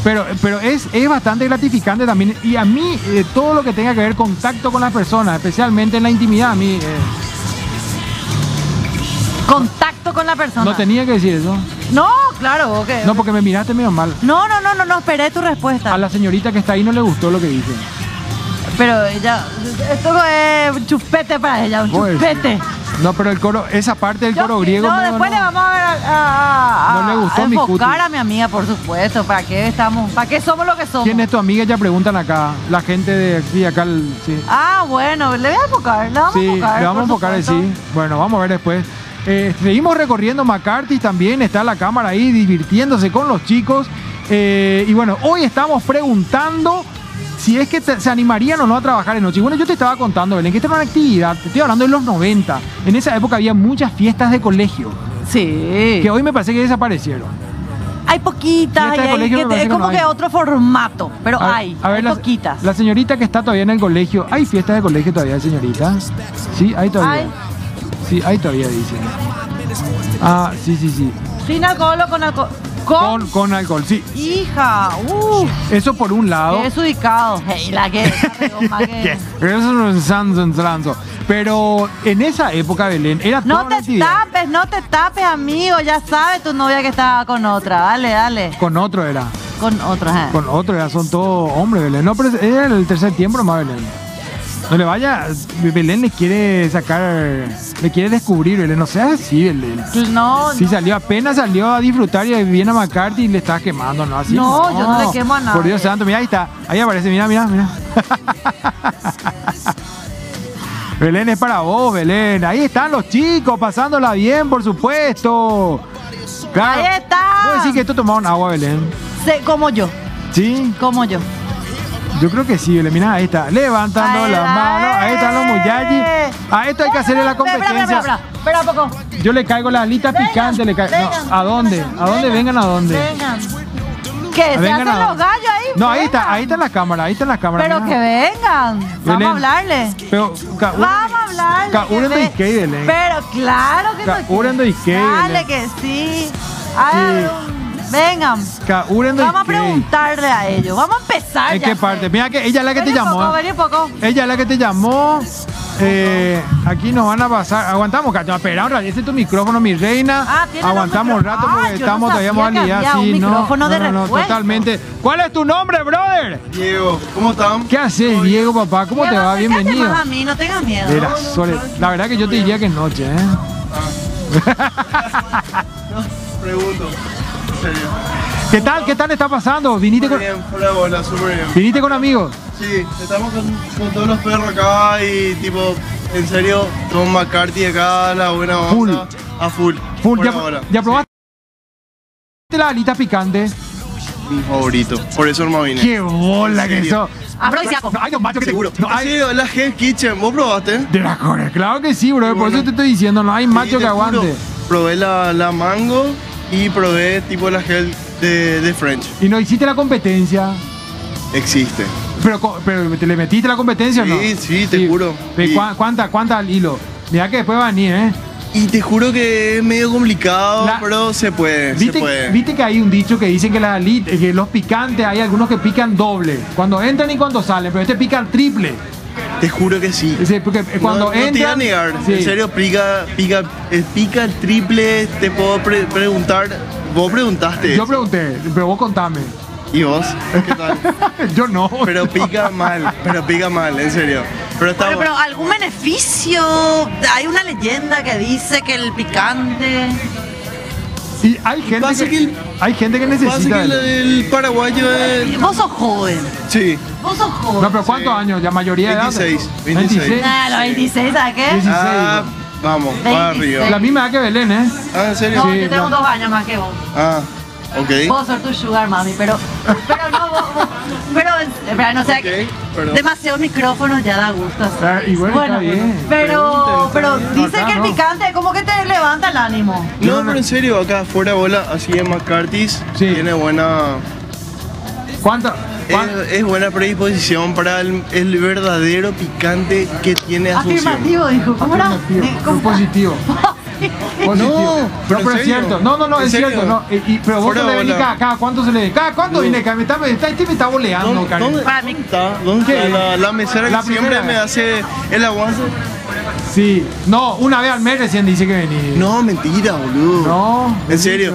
Speaker 1: Pero, pero es, es bastante gratificante también. Y a mí, eh, todo lo que tenga que ver contacto con las personas, especialmente en la intimidad, a mí eh,
Speaker 2: Contacto con la persona.
Speaker 1: no tenía que decir eso.
Speaker 2: No, claro.
Speaker 1: No, porque me miraste medio mal.
Speaker 2: No, no, no, no, no, esperé tu respuesta.
Speaker 1: A la señorita que está ahí no le gustó lo que dije.
Speaker 2: Pero ella, esto es chupete para ella, un
Speaker 1: Pues,
Speaker 2: chupete.
Speaker 1: No, pero el coro, esa parte del
Speaker 2: Yo
Speaker 1: coro griego.
Speaker 2: No, después
Speaker 1: no.
Speaker 2: le vamos a ver a, a- a-
Speaker 1: No le gustó
Speaker 2: a
Speaker 1: mi
Speaker 2: enfocar
Speaker 1: cuti.
Speaker 2: a mi amiga, por supuesto. ¿Para qué estamos? ¿Para qué somos lo que somos?
Speaker 1: ¿Quién es tu amiga? Ya preguntan acá. La gente de aquí, acá. el- sí.
Speaker 2: Ah, bueno, le voy a enfocar, le vamos
Speaker 1: Sí,
Speaker 2: a enfocar.
Speaker 1: le vamos a enfocar, sí. Bueno, vamos a ver después. Eh, seguimos recorriendo McCarthy también, está la cámara ahí divirtiéndose con los chicos. Eh, y bueno, hoy estamos preguntando si es que te- se animarían o no a trabajar de noche. Y bueno, yo te estaba contando, Belén, que esta era una actividad, te estoy hablando de los 90. En esa época había muchas fiestas de colegio,
Speaker 2: Sí.
Speaker 1: que hoy me parece que desaparecieron.
Speaker 2: Hay poquitas, hay que- es
Speaker 1: que
Speaker 2: como
Speaker 1: no
Speaker 2: que
Speaker 1: hay.
Speaker 2: otro formato, pero
Speaker 1: A-
Speaker 2: hay,
Speaker 1: a ver,
Speaker 2: hay
Speaker 1: la,
Speaker 2: poquitas.
Speaker 1: La señorita que está todavía en el colegio, ¿hay fiestas de colegio todavía, señorita? Sí, hay todavía. Sí, hay todavía, dicen. Ah, sí, sí, sí.
Speaker 2: Sin alcohol o con alcohol. Con,
Speaker 1: Con, con alcohol, sí.
Speaker 2: hija, uh,
Speaker 1: Eso por un lado.
Speaker 2: qué desubicado. Hey, la que
Speaker 1: eso no es santo transo. Pero en esa época, Belén, era
Speaker 2: No te tapes, no te tapes, amigo. Ya sabes tu novia que estaba con otra. Dale, dale.
Speaker 1: Con otro era.
Speaker 2: Con otra, ¿eh?
Speaker 1: Con otro era. Son todos hombres, Belén. No, pero era el tercer tiempo nomás, Belén. No le vaya. Belén le quiere sacar. Le quiere descubrir, Belén. No seas así, Belén.
Speaker 2: No,
Speaker 1: Sí, salió, apenas salió a disfrutar y viene a McCarthy y le está quemando, ¿no? Así,
Speaker 2: No, yo no le quemo a nadie.
Speaker 1: Por Dios santo, mira, ahí está. Ahí aparece, mira, mira, mira. Belén es para vos, Belén. Ahí están los chicos, pasándola bien, por supuesto. Claro.
Speaker 2: Ahí está.
Speaker 1: ¿Puedo decir que esto tomaron agua, Belén?
Speaker 2: sé, como yo,
Speaker 1: Sí,
Speaker 2: como yo.
Speaker 1: Yo creo que sí. Mira, ahí está. Levantando
Speaker 2: Ahí
Speaker 1: las
Speaker 2: va.
Speaker 1: manos. Ahí están los muchachos. A esto hay que hacerle la competencia.
Speaker 2: Espera, espera, espera, espera un poco.
Speaker 1: Yo le caigo las alitas
Speaker 2: Vengan,
Speaker 1: picantes. Le caigo. No, ¿A dónde? ¿A dónde vengan? ¿A dónde?
Speaker 2: Vengan. ¿Qué? ¿Se
Speaker 1: Vengan
Speaker 2: hacen
Speaker 1: a-
Speaker 2: los gallos ahí?
Speaker 1: No, ahí está, ahí está la cámara, ahí está la cámara.
Speaker 2: Pero
Speaker 1: mira.
Speaker 2: que vengan. Vamos
Speaker 1: Belén.
Speaker 2: a hablarle.
Speaker 1: Pero, ca-
Speaker 2: Vamos a hablarle.
Speaker 1: Ca-
Speaker 2: que
Speaker 1: uren
Speaker 2: ve-
Speaker 1: de Ikei, Belén.
Speaker 2: Pero claro que no.
Speaker 1: uren de Ikei,
Speaker 2: Dale que sí. Ay, Vengan.
Speaker 1: De
Speaker 2: Vamos a preguntarle a ellos. Vamos a empezar.
Speaker 1: ¿En
Speaker 2: ya
Speaker 1: qué
Speaker 2: sé.
Speaker 1: parte? Mira que ella es la que te
Speaker 2: Vení
Speaker 1: llamó.
Speaker 2: poco,
Speaker 1: ¿eh?
Speaker 2: vení un poco.
Speaker 1: Ella es la que te llamó. Eh, aquí nos van a pasar. Aguantamos, Cacho. Espera un rato. Ese es tu micrófono, mi reina.
Speaker 2: Ah, tiene
Speaker 1: Aguantamos un rato
Speaker 2: Ah,
Speaker 1: porque
Speaker 2: no
Speaker 1: estamos todavía modalidad. Sí,
Speaker 2: un
Speaker 1: no,
Speaker 2: micrófono de
Speaker 1: no, no, no, totalmente. ¿Cuál es tu nombre, brother?
Speaker 5: Diego, ¿cómo están?
Speaker 1: ¿Qué haces, Diego, papá? ¿Cómo te va? Bienvenido.
Speaker 2: más a mí, no tengas miedo.
Speaker 1: Mira, Sole, la verdad que yo te diría que es noche, ¿eh?
Speaker 5: Pregunto. Serio.
Speaker 1: ¿Qué tal? ¿Qué tal está pasando? ¿Viniste con,
Speaker 5: Súper bien, fuera de bola, súper bien.
Speaker 1: viniste con amigos?
Speaker 5: Sí, estamos con, con todos los perros acá y tipo, en serio, Tom McCarthy acá, la buena onda.
Speaker 1: Full.
Speaker 5: A full.
Speaker 1: Full, ya,
Speaker 5: bola.
Speaker 1: ya probaste la alita picante.
Speaker 5: Mi favorito. Por eso no vine.
Speaker 1: ¡Qué bola que eso!
Speaker 2: Afrodisíaco.
Speaker 1: Hay dos machos que
Speaker 5: Seguro.
Speaker 1: No, hay
Speaker 5: Sí, la Hell Kitchen, ¿vos probaste?
Speaker 1: de la core, claro que sí, bro. Por eso te estoy diciendo, no hay macho
Speaker 5: Sí, te
Speaker 1: que
Speaker 5: juro.
Speaker 1: aguante.
Speaker 5: Probé la, la mango y probé tipo la Hell de, de French.
Speaker 1: Y no hiciste la competencia.
Speaker 5: Existe.
Speaker 1: Pero, pero ¿te le metiste la competencia o no?
Speaker 5: Sí, sí, te juro.
Speaker 1: ¿De
Speaker 5: Sí.
Speaker 1: cua- ¿Cuánta, cuánta al hilo? Mira que después va a venir, ¿eh?
Speaker 5: Y te juro que es medio complicado,
Speaker 1: La-
Speaker 5: pero se puede, se
Speaker 1: ¿Viste,
Speaker 5: puede.
Speaker 1: viste que hay un dicho que dicen que, las alit- que los picantes, hay algunos que pican doble. Cuando entran y cuando salen, pero este pican triple.
Speaker 5: Te juro que sí.
Speaker 1: Ese, porque cuando
Speaker 5: no, no te iba a negar.
Speaker 1: Sí.
Speaker 5: En serio, pica, pica, eh, pica el triple. Te puedo pre- preguntar. Vos preguntaste.
Speaker 1: Yo pregunté, pero vos contame.
Speaker 5: ¿Y vos? ¿Qué tal?
Speaker 1: Yo no.
Speaker 5: Pero pica mal, pero pica mal, en serio. Pero está
Speaker 2: Bueno,
Speaker 5: bueno.
Speaker 2: pero algún beneficio. Hay una leyenda que dice que el picante.
Speaker 1: Y hay gente
Speaker 5: Pasa
Speaker 1: que,
Speaker 5: que el-
Speaker 1: hay gente que
Speaker 5: Pasa
Speaker 1: necesita.
Speaker 5: que el, el paraguayo es.
Speaker 2: Vos sos joven.
Speaker 5: Sí.
Speaker 2: Vos sos joven.
Speaker 1: No, pero ¿cuántos años? ¿Ya mayoría de edad?
Speaker 5: 26, 26.
Speaker 2: Nah, los 26, ¿sabes qué?
Speaker 1: 16.
Speaker 5: Ah, vamos,
Speaker 2: 26.
Speaker 5: arriba.
Speaker 1: La misma edad que Belén, ¿eh?
Speaker 5: Ah, ¿en serio?
Speaker 2: No,
Speaker 1: Sí,
Speaker 2: yo tengo
Speaker 1: no.
Speaker 2: dos años más que vos.
Speaker 5: Ah, ok.
Speaker 2: Puedo ser tu sugar mami, pero. Pero no, pero, espera, no sé.
Speaker 5: Ok, perdón.
Speaker 2: demasiado micrófono ya da gusto.
Speaker 1: bueno, está bien.
Speaker 2: pero. Pero
Speaker 1: bien.
Speaker 2: dice
Speaker 1: Acá
Speaker 2: que el picante como que te levanta el ánimo.
Speaker 5: No, pero en serio, acá fuera de bola, así en McCarthy's,
Speaker 1: Sí.
Speaker 5: tiene buena.
Speaker 1: ¿Cuánta? cuán-
Speaker 5: Es, es buena predisposición para el, el verdadero picante que tiene Asunción.
Speaker 2: Afirmativo, dijo. ¿Cómo era?
Speaker 1: Positivo,
Speaker 2: Eh, ¿cómo
Speaker 1: muy positivo. Positivo.
Speaker 5: No,
Speaker 1: pero,
Speaker 5: ¿en
Speaker 1: pero es cierto. No, no, no,
Speaker 5: ¿En
Speaker 1: es
Speaker 5: serio?
Speaker 1: cierto. No. Y, y- pero vos le venís cada cuánto se le cada cuánto viene acá. Me está, me está, este me está boleando,
Speaker 5: ¿Dónde,
Speaker 1: Karen.
Speaker 5: dónde- está? ¿Dónde
Speaker 1: ¿Qué?
Speaker 5: está la, la mesera
Speaker 1: La
Speaker 5: que siempre
Speaker 1: primera.
Speaker 5: me hace el aguante?
Speaker 1: Sí. No, una vez al mes recién dice que venís.
Speaker 5: No, mentira, boludo.
Speaker 1: No,
Speaker 5: En serio.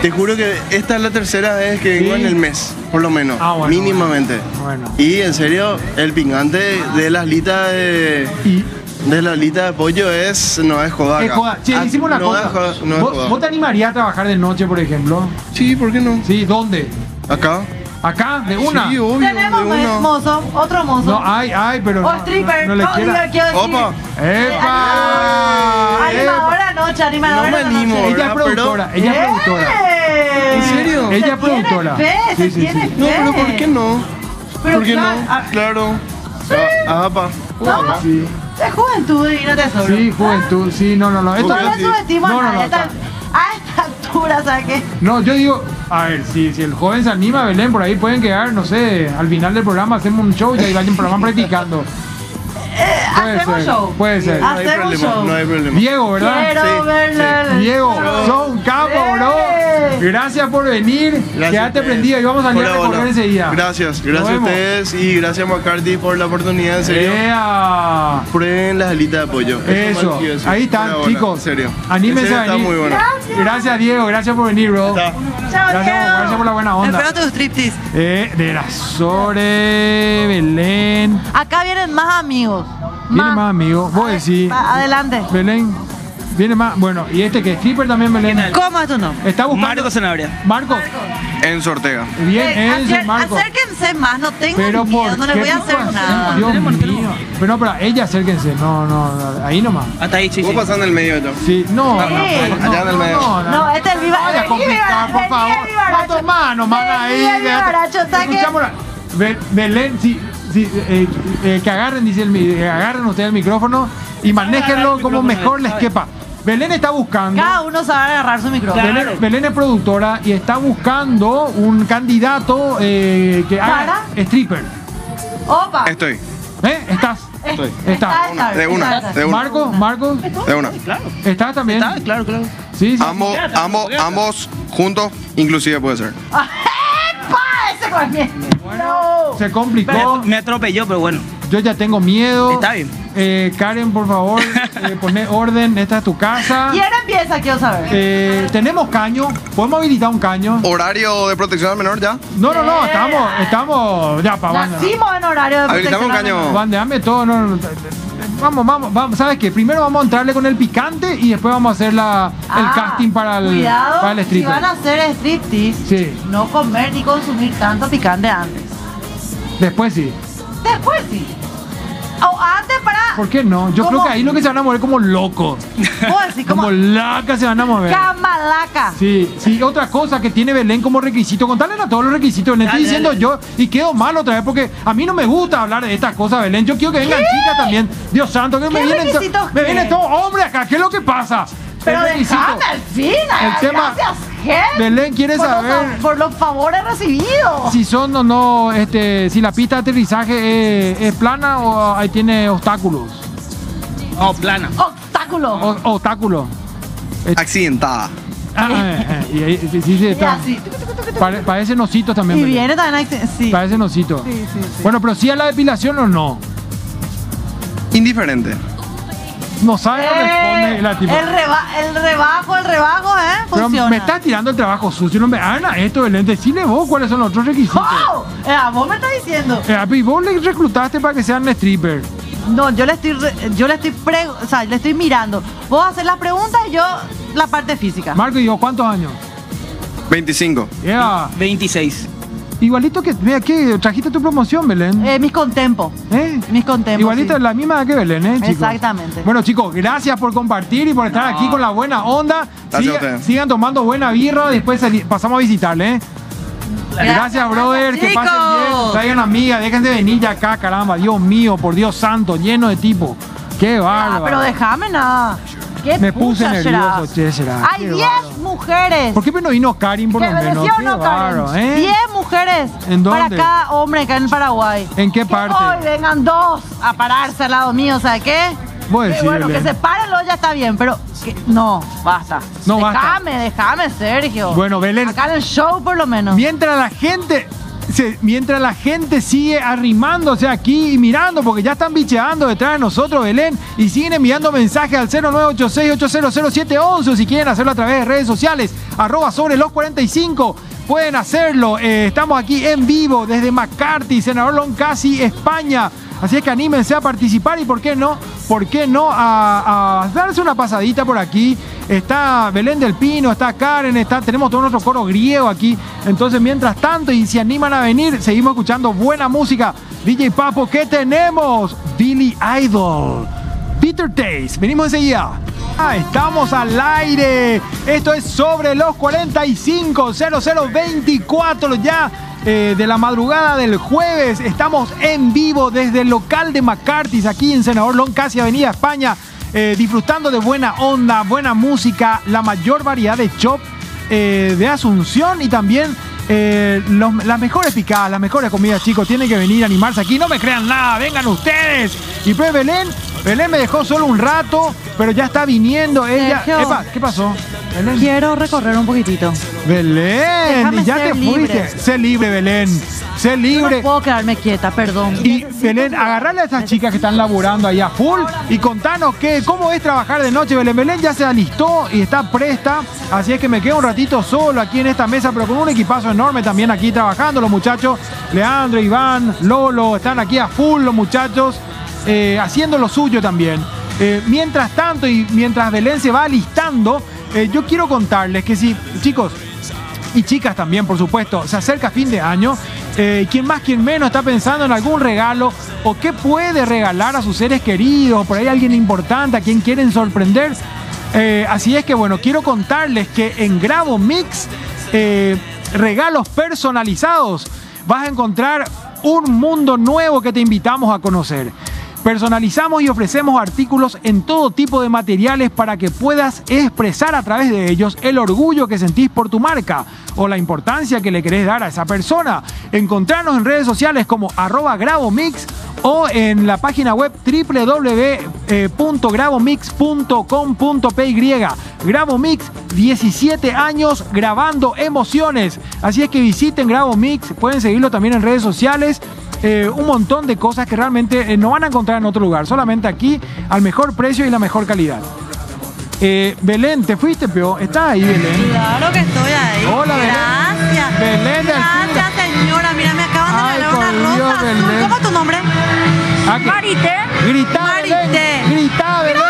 Speaker 5: Te juro que esta es la tercera vez que vengo
Speaker 1: Sí.
Speaker 5: en el mes, por lo menos.
Speaker 1: Ah, bueno,
Speaker 5: mínimamente.
Speaker 1: bueno.
Speaker 5: Y en serio, el picante de las litas de.
Speaker 1: Y
Speaker 5: De la alita de pollo es. No es joda.
Speaker 1: Es joda. Che,
Speaker 5: Ah,
Speaker 1: hicimos una
Speaker 5: no
Speaker 1: cosa.
Speaker 5: Es joda, no es
Speaker 1: ¿Vos,
Speaker 5: joda.
Speaker 1: vos te animarías a trabajar de noche, por ejemplo?
Speaker 5: Sí, ¿por qué no?
Speaker 1: Sí, ¿dónde?
Speaker 5: Acá.
Speaker 1: ¿Acá? ¿De una?
Speaker 5: Sí, obvio.
Speaker 2: Tenemos
Speaker 5: de una.
Speaker 2: mozo, otro mozo.
Speaker 1: No, hay, hay, pero
Speaker 2: o
Speaker 1: no,
Speaker 2: stripper.
Speaker 1: no, no le quiera.
Speaker 2: digo, quiero decir.
Speaker 5: Opa.
Speaker 1: ¡Epa!
Speaker 2: Animadora noche, animadora
Speaker 5: No me animo,
Speaker 2: noche.
Speaker 1: Ella es productora, ella es
Speaker 2: ¡Eh!
Speaker 1: productora.
Speaker 5: ¿En serio?
Speaker 1: Ella
Speaker 2: Se
Speaker 1: es productora.
Speaker 2: Tiene fe,
Speaker 1: Sí,
Speaker 2: se
Speaker 1: sí,
Speaker 2: tiene
Speaker 1: sí.
Speaker 5: No, pero. ¿por qué no?
Speaker 2: Pero
Speaker 5: ¿Por qué
Speaker 2: claro,
Speaker 5: no?
Speaker 2: ah,
Speaker 5: Claro. Ah, pa.
Speaker 2: No,
Speaker 1: Sí,
Speaker 2: de juventud y no te sobra.
Speaker 1: sí, juventud, sí, no, no, no. Esto,
Speaker 2: No le
Speaker 5: sí.
Speaker 2: subestimo
Speaker 1: No,
Speaker 2: a
Speaker 1: no,
Speaker 2: nadie.
Speaker 1: no,
Speaker 2: esta- A esta altura, ¿sabes qué?
Speaker 1: no, yo digo, a ver, si, si el joven se anima, Belén, por ahí pueden quedar, no sé, al final del programa hacemos un show y ahí vayan programa practicando. Puede
Speaker 2: Hacemos
Speaker 1: ser,
Speaker 2: show.
Speaker 1: puede ser.
Speaker 5: No hay
Speaker 2: Hacemos
Speaker 5: problema,
Speaker 2: show.
Speaker 5: no hay problema.
Speaker 1: Diego, ¿verdad?
Speaker 2: Quiero
Speaker 5: Sí,
Speaker 2: verle
Speaker 5: sí.
Speaker 1: Diego, un capo,
Speaker 2: ¡Eh!
Speaker 1: bro. Gracias por venir.
Speaker 5: Gracias a
Speaker 1: Quédate prendido y vamos a salir a
Speaker 5: Hola,
Speaker 1: recorrer
Speaker 5: hola.
Speaker 1: enseguida.
Speaker 5: Gracias, gracias a ustedes y gracias McCarthy por la oportunidad, en serio.
Speaker 1: ea.
Speaker 5: Prueben las alitas de pollo.
Speaker 1: Eso, ahí están, chicos.
Speaker 5: En serio.
Speaker 1: Anímense
Speaker 5: En serio,
Speaker 1: a
Speaker 5: Está
Speaker 1: venir.
Speaker 5: muy bueno.
Speaker 1: Gracias, Diego. Gracias por venir, bro.
Speaker 5: Está.
Speaker 2: Chao,
Speaker 1: Gracias,
Speaker 2: Diego.
Speaker 1: gracias por la buena onda.
Speaker 2: Espero tu striptease.
Speaker 1: Eh, de la Sore, Belén.
Speaker 2: Acá vienen más amigos.
Speaker 1: Viene más amigos. Vos decís.
Speaker 2: Adelante.
Speaker 1: Belén. Viene más. Bueno, y este que es stripper también, Belén.
Speaker 2: ¿Cómo es tu nombre?
Speaker 1: Está buscando.
Speaker 6: Marco Sanabria.
Speaker 1: Marco.
Speaker 5: En Ortega.
Speaker 1: Bien,
Speaker 2: Eh,
Speaker 1: Enzo, Marco.
Speaker 2: Acérquense más, no tengan
Speaker 1: Pero
Speaker 2: miedo,
Speaker 1: por
Speaker 2: no les voy a hacer nada.
Speaker 1: Dios mío. Pero no, pero ella acérquense. No, no, no, ahí nomás.
Speaker 6: Hasta ahí, sí,
Speaker 5: Vos pasando en el medio yo.
Speaker 1: Sí, no, no,
Speaker 2: Sí.
Speaker 1: no,
Speaker 5: Allá en el medio.
Speaker 1: no, no,
Speaker 2: No, este es el viva.
Speaker 1: Vaya a complicar, por favor. ahí. Escuchamos Belén, sí, sí, eh, eh, que agarren, dice el, mi- que agarren ustedes el micrófono y manéjenlo como mejor les quepa. Belén está buscando.
Speaker 2: Cada uno sabe agarrar su micrófono.
Speaker 1: Belén, Belén es productora y está buscando un candidato eh, que haga stripper.
Speaker 2: Opa.
Speaker 5: Estoy.
Speaker 1: ¿Eh? ¿Estás?
Speaker 5: Estoy.
Speaker 1: Está.
Speaker 2: Está,
Speaker 5: De una,
Speaker 2: está.
Speaker 5: de una.
Speaker 1: Marco, Marco,
Speaker 5: De una.
Speaker 6: Claro.
Speaker 1: ¿estás también?
Speaker 6: Está, claro, claro.
Speaker 1: Sí, sí.
Speaker 5: Ambos, ambos, ambos juntos, inclusive puede ser.
Speaker 2: ¡Epa! Ese cualquier. No.
Speaker 1: Se complicó.
Speaker 6: me atropelló, pero bueno.
Speaker 1: Yo ya tengo miedo.
Speaker 6: Está bien.
Speaker 1: Eh, Karen, por favor, eh, poné orden. Esta es tu casa.
Speaker 2: ¿Quién empieza? Quiero saber.
Speaker 1: Eh, tenemos caño. ¿Podemos habilitar un caño?
Speaker 5: Horario de protección al menor ya.
Speaker 1: No, no, no. Estamos, estamos ya para.
Speaker 2: Nacimos en horario de
Speaker 5: Habilitamos un
Speaker 2: protección.
Speaker 5: caño.
Speaker 1: Bandeame todo. No, no, no. Vamos, vamos, vamos. ¿Sabes qué? Primero vamos a entrarle con el picante y después vamos a hacer la, el
Speaker 2: Ah,
Speaker 1: casting para el,
Speaker 2: Cuidado,
Speaker 1: para el
Speaker 2: si van a hacer striptease,
Speaker 1: Sí.
Speaker 2: no comer ni consumir tanto picante antes.
Speaker 1: Después sí.
Speaker 2: Después sí. O antes para.
Speaker 1: ¿Por qué no? Yo creo que ahí lo que se van a mover como locos.
Speaker 2: ¿Puedo decir como
Speaker 1: Como lacas se van a mover.
Speaker 2: camalaca?
Speaker 1: Sí, sí, otra cosa que tiene Belén como requisito, contarle a todos los requisitos, le estoy
Speaker 6: Dale,
Speaker 1: diciendo
Speaker 6: dale.
Speaker 1: yo y quedo mal otra vez porque a mí no me gusta hablar de estas cosas, Belén. Yo quiero que vengan chicas también. Dios santo, que me
Speaker 2: ¿Qué
Speaker 1: vienen, to-
Speaker 2: requisitos
Speaker 1: me
Speaker 2: qué?
Speaker 1: viene todo hombre acá. ¿Qué es lo que pasa?
Speaker 2: Pero déjame al fin.
Speaker 1: El tema-
Speaker 2: Gracias,
Speaker 1: Belén quiere
Speaker 2: por los
Speaker 1: saber
Speaker 2: fa- por los favores recibidos.
Speaker 1: si son o no, este, si la pista de aterrizaje es, es plana o ahí tiene obstáculos.
Speaker 6: Oh, plana.
Speaker 2: Obstáculo.
Speaker 1: O- obstáculos.
Speaker 5: Accidentada.
Speaker 1: Ah, eh, eh, ahí sí, sí, sí,
Speaker 2: Y
Speaker 1: está.
Speaker 2: así.
Speaker 1: Pare- parecen ositos también.
Speaker 2: Y
Speaker 1: Belén.
Speaker 2: viene también. Sí.
Speaker 1: Parecen ositos.
Speaker 2: Sí, sí, sí.
Speaker 1: Bueno, pero sí a la depilación o no.
Speaker 5: Indiferente.
Speaker 1: No sabe, responde
Speaker 2: Eh,
Speaker 1: la tipo.
Speaker 2: el, reba- el rebajo, el rebajo, ¿eh?
Speaker 1: Pero
Speaker 2: Funciona.
Speaker 1: me estás tirando el trabajo sucio. No me Ana, esto, Belén. Decile vos cuáles son los otros requisitos.
Speaker 2: ¡Oh! Eh, a vos me estás diciendo.
Speaker 1: Eh, y vos le reclutaste para que sean stripper.
Speaker 2: No, yo le estoy, re- yo le estoy, pre- o sea, le estoy mirando. Vos haces las preguntas y yo la parte física.
Speaker 1: Marco y yo, ¿cuántos años?
Speaker 5: 25.
Speaker 1: Yeah.
Speaker 6: 26.
Speaker 1: Igualito que, mira, que trajiste tu promoción, Belén.
Speaker 2: Eh, mis contempos.
Speaker 1: ¿Eh?
Speaker 2: mis contempos,
Speaker 1: Igualito
Speaker 2: sí.
Speaker 1: la misma que Belén, ¿eh, chicos?
Speaker 2: Exactamente.
Speaker 1: Bueno, chicos, gracias por compartir y por estar aquí con la buena onda. Siga- sigan tomando buena birra, después pasamos a visitarle, ¿eh? Gracias, brother. Que
Speaker 2: chicos.
Speaker 1: pasen bien. Traigan amigas, dejen de venir ya acá, caramba. Dios mío, por Dios santo, lleno de tipo. Qué
Speaker 2: Ah,
Speaker 1: bárbaro.
Speaker 2: pero déjame nada. ¿Qué
Speaker 1: Me puse nervioso.
Speaker 2: Hay
Speaker 1: Qué
Speaker 2: 10
Speaker 1: bárbaro.
Speaker 2: mujeres.
Speaker 1: ¿Por qué no vino Karin por
Speaker 2: ¿Qué
Speaker 1: lo menos?
Speaker 2: ¿Sí o
Speaker 1: Qué
Speaker 2: no, Karen?
Speaker 1: ¿eh?
Speaker 2: 10 mujeres
Speaker 1: ¿En
Speaker 2: para
Speaker 1: dónde?
Speaker 2: cada hombre acá en Paraguay.
Speaker 1: ¿En qué
Speaker 2: Que
Speaker 1: parte?
Speaker 2: hoy vengan dos a pararse al lado mío, ¿sabes qué? Que
Speaker 1: decís,
Speaker 2: bueno, que se paren ya está bien, pero que- no, basta.
Speaker 1: No,
Speaker 2: déjame, déjame, Sergio.
Speaker 1: Bueno, Belén.
Speaker 2: Acá en el show por lo menos.
Speaker 1: Mientras la gente. se- mientras la gente sigue arrimándose aquí y mirando, porque ya están bicheando detrás de nosotros, Belén, y siguen enviando mensajes al 0986-800-711 si quieren hacerlo a través de redes sociales, arroba sobre los 45. Pueden hacerlo. Eh, estamos aquí en vivo desde McCarthy, Senador Loncasi, España. Así es que anímense a participar y, ¿por qué no? ¿por qué no? A, darse una pasadita por aquí. Está Belén del Pino, está Karen, está, tenemos todo nuestro coro griego aquí. Entonces, mientras tanto, y se animan a venir, seguimos escuchando buena música. DJ Papo, ¿qué tenemos? Billy Idol. Peter Taste, venimos enseguida. Ah, estamos al aire. Esto es sobre los 45 0024 ya eh, de la madrugada del jueves. Estamos en vivo desde el local de McCarthy's aquí en Senador Long, casi Avenida España, eh, disfrutando de buena onda, buena música, la mayor variedad de shop eh, de Asunción y también las mejores picadas, las mejores comidas, chicos. Tienen que venir a animarse aquí. No me crean nada, vengan ustedes. Y pues Belén, Belén me dejó solo un rato, pero ya está viniendo ella.
Speaker 2: Sergio.
Speaker 1: Epa, ¿qué pasó? Belén.
Speaker 2: Quiero recorrer un poquitito.
Speaker 1: Belén,
Speaker 2: Déjame
Speaker 1: ya
Speaker 2: ser
Speaker 1: te
Speaker 2: libre.
Speaker 1: fuiste. Sé libre, Belén. Sé
Speaker 2: Yo
Speaker 1: libre.
Speaker 2: no puedo quedarme quieta, perdón.
Speaker 1: Y Belén, agarrarle a esas chicas que están laburando allá full y contanos qué, cómo es trabajar de noche. Belén Belén ya se alistó y está presta, así es que me quedo un ratito solo aquí en esta mesa, pero con un equipazo enorme también aquí trabajando. Los muchachos, Leandro, Iván, Lolo, están aquí a full los muchachos, eh, haciendo lo suyo también. Eh, mientras tanto y mientras Belén se va alistando, eh, yo quiero contarles que si, chicos, y chicas también, por supuesto. Se acerca fin de año. Eh, quien más, quien menos está pensando en algún regalo o qué puede regalar a sus seres queridos, por ahí alguien importante a quien quieren sorprender. Así es que bueno, quiero contarles que en Grabo Mix, regalos personalizados, vas a encontrar un mundo nuevo que te invitamos a conocer. Personalizamos y ofrecemos artículos en todo tipo de materiales para que puedas expresar a través de ellos el orgullo que sentís por tu marca o la importancia que le querés dar a esa persona. Encontrarnos en redes sociales como arroba grabomix o en la página web www.grabomix.com.py. Grabomix, 17 años grabando emociones. Así es que visiten Grabomix, pueden seguirlo también en redes sociales. Eh, un montón de cosas que realmente eh, no van a encontrar en otro lugar, solamente aquí al mejor precio y la mejor calidad. Eh, Belén, ¿te fuiste, Peo? ¿Estás ahí, Belén?
Speaker 2: Claro que estoy ahí.
Speaker 1: Hola, Belén.
Speaker 2: Gracias.
Speaker 1: Belén del
Speaker 2: Gracias, señora. Mira, me acaban de regalar una
Speaker 1: Dios,
Speaker 2: rosa azul. ¿Cómo es tu nombre?
Speaker 1: Ah, ¿qué?
Speaker 2: Marité.
Speaker 1: Grita,
Speaker 2: Marité.
Speaker 1: Belén. Grita, Belén.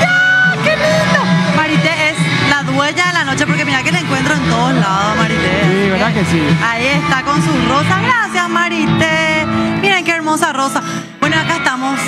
Speaker 2: ¡Gracias! ¡Qué lindo! Marité es la dueña de noche porque mira que la encuentro en todos lados, Marité.
Speaker 1: Sí, ¿verdad que sí?
Speaker 2: Ahí está con sus rosas. Gracias, Marité. Miren qué hermosa rosa. Bueno, acá estamos.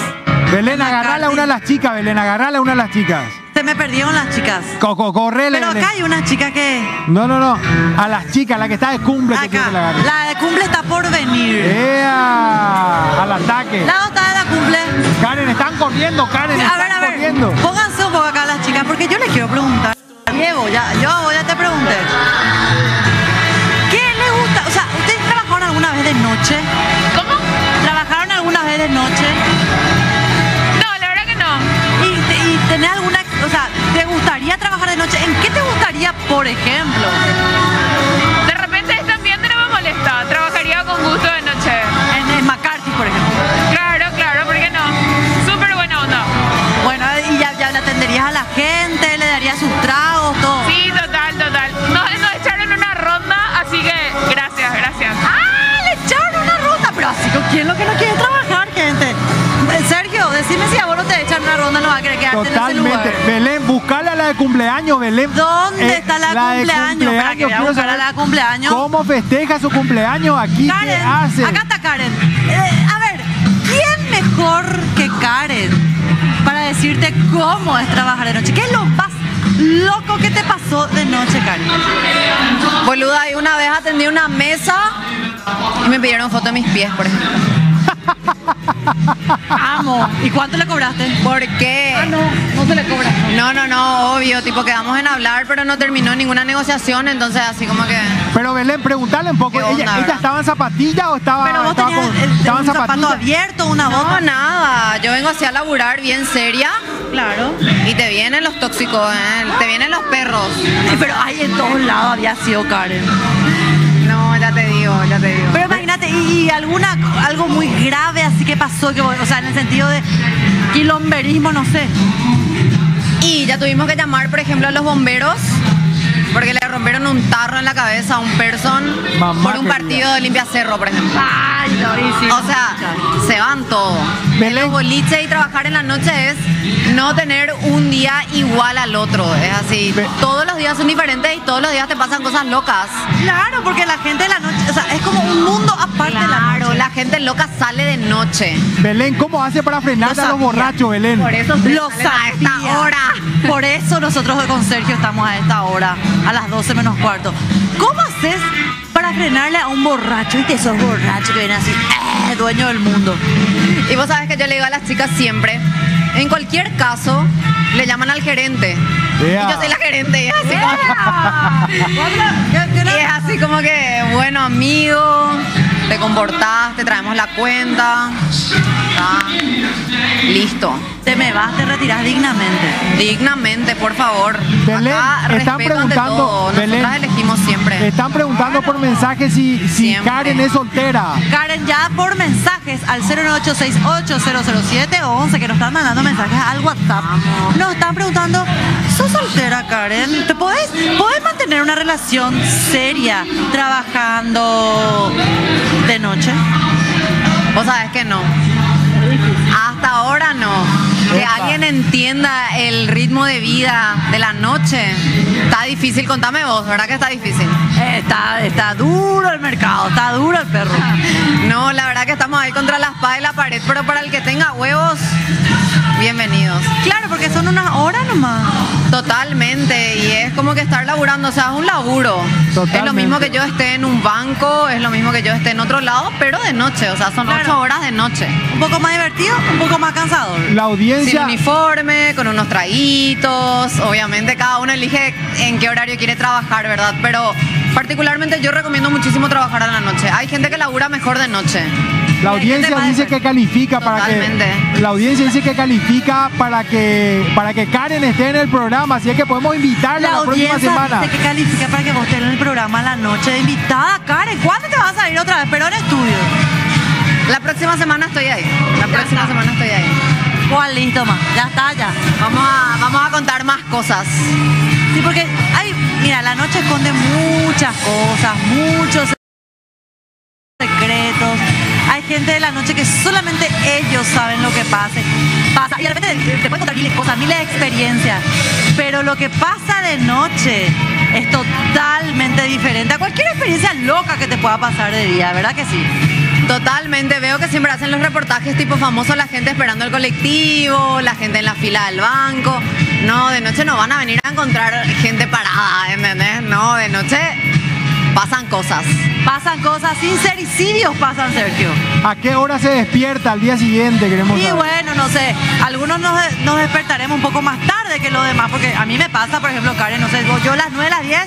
Speaker 1: Belén, agarrala a una de las chicas, Belén, agarrala a una de las chicas.
Speaker 2: Se me perdieron las chicas.
Speaker 1: Coco, correle,
Speaker 2: Pero acá hay una chica que.
Speaker 1: No, no, no. A las chicas, la que está de cumple,
Speaker 2: Acá.
Speaker 1: que la
Speaker 2: de cumple está por venir.
Speaker 1: ¡Ea! Al ataque.
Speaker 2: La otra de la cumple.
Speaker 1: Karen, están corriendo, Karen,
Speaker 2: A
Speaker 1: están
Speaker 2: ver, a ver.
Speaker 1: corriendo.
Speaker 2: Pónganse un poco acá las chicas, porque yo les quiero preguntar. Diego, ya, yo ya te pregunté. ¿Qué les gusta? O sea, ¿ustedes trabajaron alguna vez de noche?
Speaker 7: ¿Cómo?
Speaker 2: ¿Trabajaron alguna vez de noche?
Speaker 7: No, la verdad que no.
Speaker 2: ¿Y, y tenés alguna, o sea, te gustaría trabajar de noche? ¿En qué te gustaría, por ejemplo?
Speaker 7: De repente ambiente no me molesta. Trabajaría con gusto de noche.
Speaker 1: Totalmente.
Speaker 2: lugar.
Speaker 1: Belén, buscala a la de cumpleaños, Belén.
Speaker 2: ¿Dónde
Speaker 1: Eh,
Speaker 2: está la,
Speaker 1: de
Speaker 2: cumpleaños? Para que voy a
Speaker 1: quiero
Speaker 2: buscar a
Speaker 1: saber
Speaker 2: la cumpleaños.
Speaker 1: ¿Cómo festeja su cumpleaños aquí? ¿Qué
Speaker 2: Karen,
Speaker 1: hace?
Speaker 2: acá está Karen. Eh, a ver, ¿quién mejor que Karen para decirte cómo es trabajar de noche? ¿Qué es lo más loco que te pasó de noche, Karen?
Speaker 8: Boluda, y una vez atendí una mesa y me pidieron foto de mis pies, por ejemplo.
Speaker 2: Amo. ¿Y cuánto le cobraste?
Speaker 8: ¿Por qué?
Speaker 2: Ah, no, no se le cobra.
Speaker 8: No, no, no, obvio, tipo quedamos en hablar, pero no terminó ninguna negociación, entonces así como que...
Speaker 1: Pero Belén, preguntarle un poco.
Speaker 8: ¿Qué onda,
Speaker 1: ¿Ella, estaba en zapatillas o estaba,
Speaker 2: Pero vos
Speaker 1: estaba
Speaker 2: tenías
Speaker 1: con-
Speaker 2: el-
Speaker 1: estaba en
Speaker 2: un zapato abierto, una
Speaker 8: No,
Speaker 2: bota.
Speaker 8: nada, yo vengo así a laburar bien seria
Speaker 2: Claro.
Speaker 8: y te vienen los tóxicos, ¿eh? te vienen los perros.
Speaker 2: Ay, pero ahí en todos lados había sido Karen.
Speaker 8: No, ya te digo, ya te digo.
Speaker 2: Pero y, alguna algo muy grave así que pasó, que, o sea, en el sentido de quilomberismo, no sé.
Speaker 8: Y ya tuvimos que llamar, por ejemplo, a los bomberos porque le rompieron un tarro en la cabeza a un person
Speaker 1: Mamá
Speaker 8: por un
Speaker 1: querida.
Speaker 8: partido de limpia cerro, por ejemplo.
Speaker 2: Ay, no, y sí.
Speaker 8: O sea, se van todos. Los boliches y trabajar en la noche es no tener un día igual al otro. Es así.
Speaker 1: Be-
Speaker 8: Todos los días son diferentes y todos los días te pasan cosas locas.
Speaker 2: Claro, porque la gente de la noche, o sea, es como un mundo aparte de la
Speaker 8: Claro,
Speaker 2: noche.
Speaker 8: la gente loca sale de noche.
Speaker 1: Belén, ¿cómo hace para frenar
Speaker 2: Lo
Speaker 1: a los borrachos, Belén?
Speaker 8: eso
Speaker 2: Lo
Speaker 8: salen a esta hora.
Speaker 2: Por eso nosotros con Sergio estamos a esta hora, a las 12 menos cuarto. ¿Cómo haces para frenarle a un borracho y que esos borrachos que vienen así, eh, dueño del mundo?
Speaker 8: Y vos sabes que yo le digo a las chicas siempre, en cualquier caso, le llaman al gerente. Y yo soy la gerente y es así como, y es así como que, bueno, amigo, te comportás, te traemos la cuenta. Listo.
Speaker 2: Te me vas, te retiras dignamente.
Speaker 8: Dignamente, por favor.
Speaker 1: Belén,
Speaker 8: Acá
Speaker 1: están
Speaker 8: respeto ante
Speaker 1: preguntando,
Speaker 8: todo.
Speaker 1: Belén,
Speaker 8: siempre.
Speaker 1: Están preguntando por mensajes si, si. Karen es soltera.
Speaker 2: Karen, ya por mensajes al 098680007 o 11 que nos están mandando mensajes al WhatsApp. Nos están preguntando, ¿sos soltera, Karen? ¿Te podés, podés mantener una relación seria trabajando de noche?
Speaker 8: Vos sabés que no. Que alguien entienda el ritmo de vida de la noche. Está difícil, contame vos, ¿verdad que está difícil?
Speaker 2: Está, está duro el mercado, está duro el perro.
Speaker 8: No, la verdad que estamos ahí contra la espada y la pared, pero para el que tenga huevos, bienvenidos.
Speaker 2: Claro, porque son unas horas nomás.
Speaker 8: Totalmente, y es como que estar laburando, o sea, es un laburo. Es lo mismo que yo esté en un banco, es lo mismo que yo esté en otro lado, pero de noche, o sea, son
Speaker 2: Claro.
Speaker 8: ocho horas de noche.
Speaker 2: Un poco más divertido, un poco más cansador.
Speaker 1: La
Speaker 8: Sin
Speaker 1: audiencia,
Speaker 8: uniforme, con unos traguitos. Obviamente cada uno elige en qué horario quiere trabajar, ¿verdad? Pero particularmente yo recomiendo muchísimo trabajar a la noche. Hay gente que labura mejor de noche.
Speaker 1: La audiencia dice que califica para que la audiencia dice que califica para que para que Karen esté en el programa, así es que podemos invitarla
Speaker 2: La
Speaker 1: la, próxima
Speaker 2: audiencia
Speaker 1: semana.
Speaker 2: dice que califica para que vos estés en el programa la noche de invitada. Karen, ¿cuándo te vas a ir otra vez? Pero en estudio.
Speaker 8: La próxima semana estoy ahí. La
Speaker 2: Ya
Speaker 8: próxima
Speaker 2: está.
Speaker 8: semana estoy ahí.
Speaker 2: ¿Cuál listo, más? Ya está, ya.
Speaker 8: Vamos a, vamos a contar más cosas.
Speaker 2: Sí, porque hay, mira, la noche esconde muchas cosas, muchos. Hay gente de la noche que solamente ellos saben lo que pase, pasa. Y repente te, te pueden contar miles cosas, miles experiencias. Pero lo que pasa de noche es totalmente diferente a cualquier experiencia loca que te pueda pasar de día, ¿verdad que sí?
Speaker 8: Totalmente, veo que siempre hacen los reportajes tipo famosos, la gente esperando el colectivo, la gente en la fila del banco. No, de noche no van a venir a encontrar gente parada, ¿entendés? No, de noche pasan cosas.
Speaker 2: Pasan cosas, sincericidios pasan, Sergio.
Speaker 1: ¿A qué hora se despierta al día siguiente? Queremos
Speaker 2: Y
Speaker 1: saber.
Speaker 2: bueno, no sé, algunos nos, nos despertaremos un poco más tarde que los demás, porque a mí me pasa, por ejemplo, Karen, no sé, yo- a las 9 a las 10,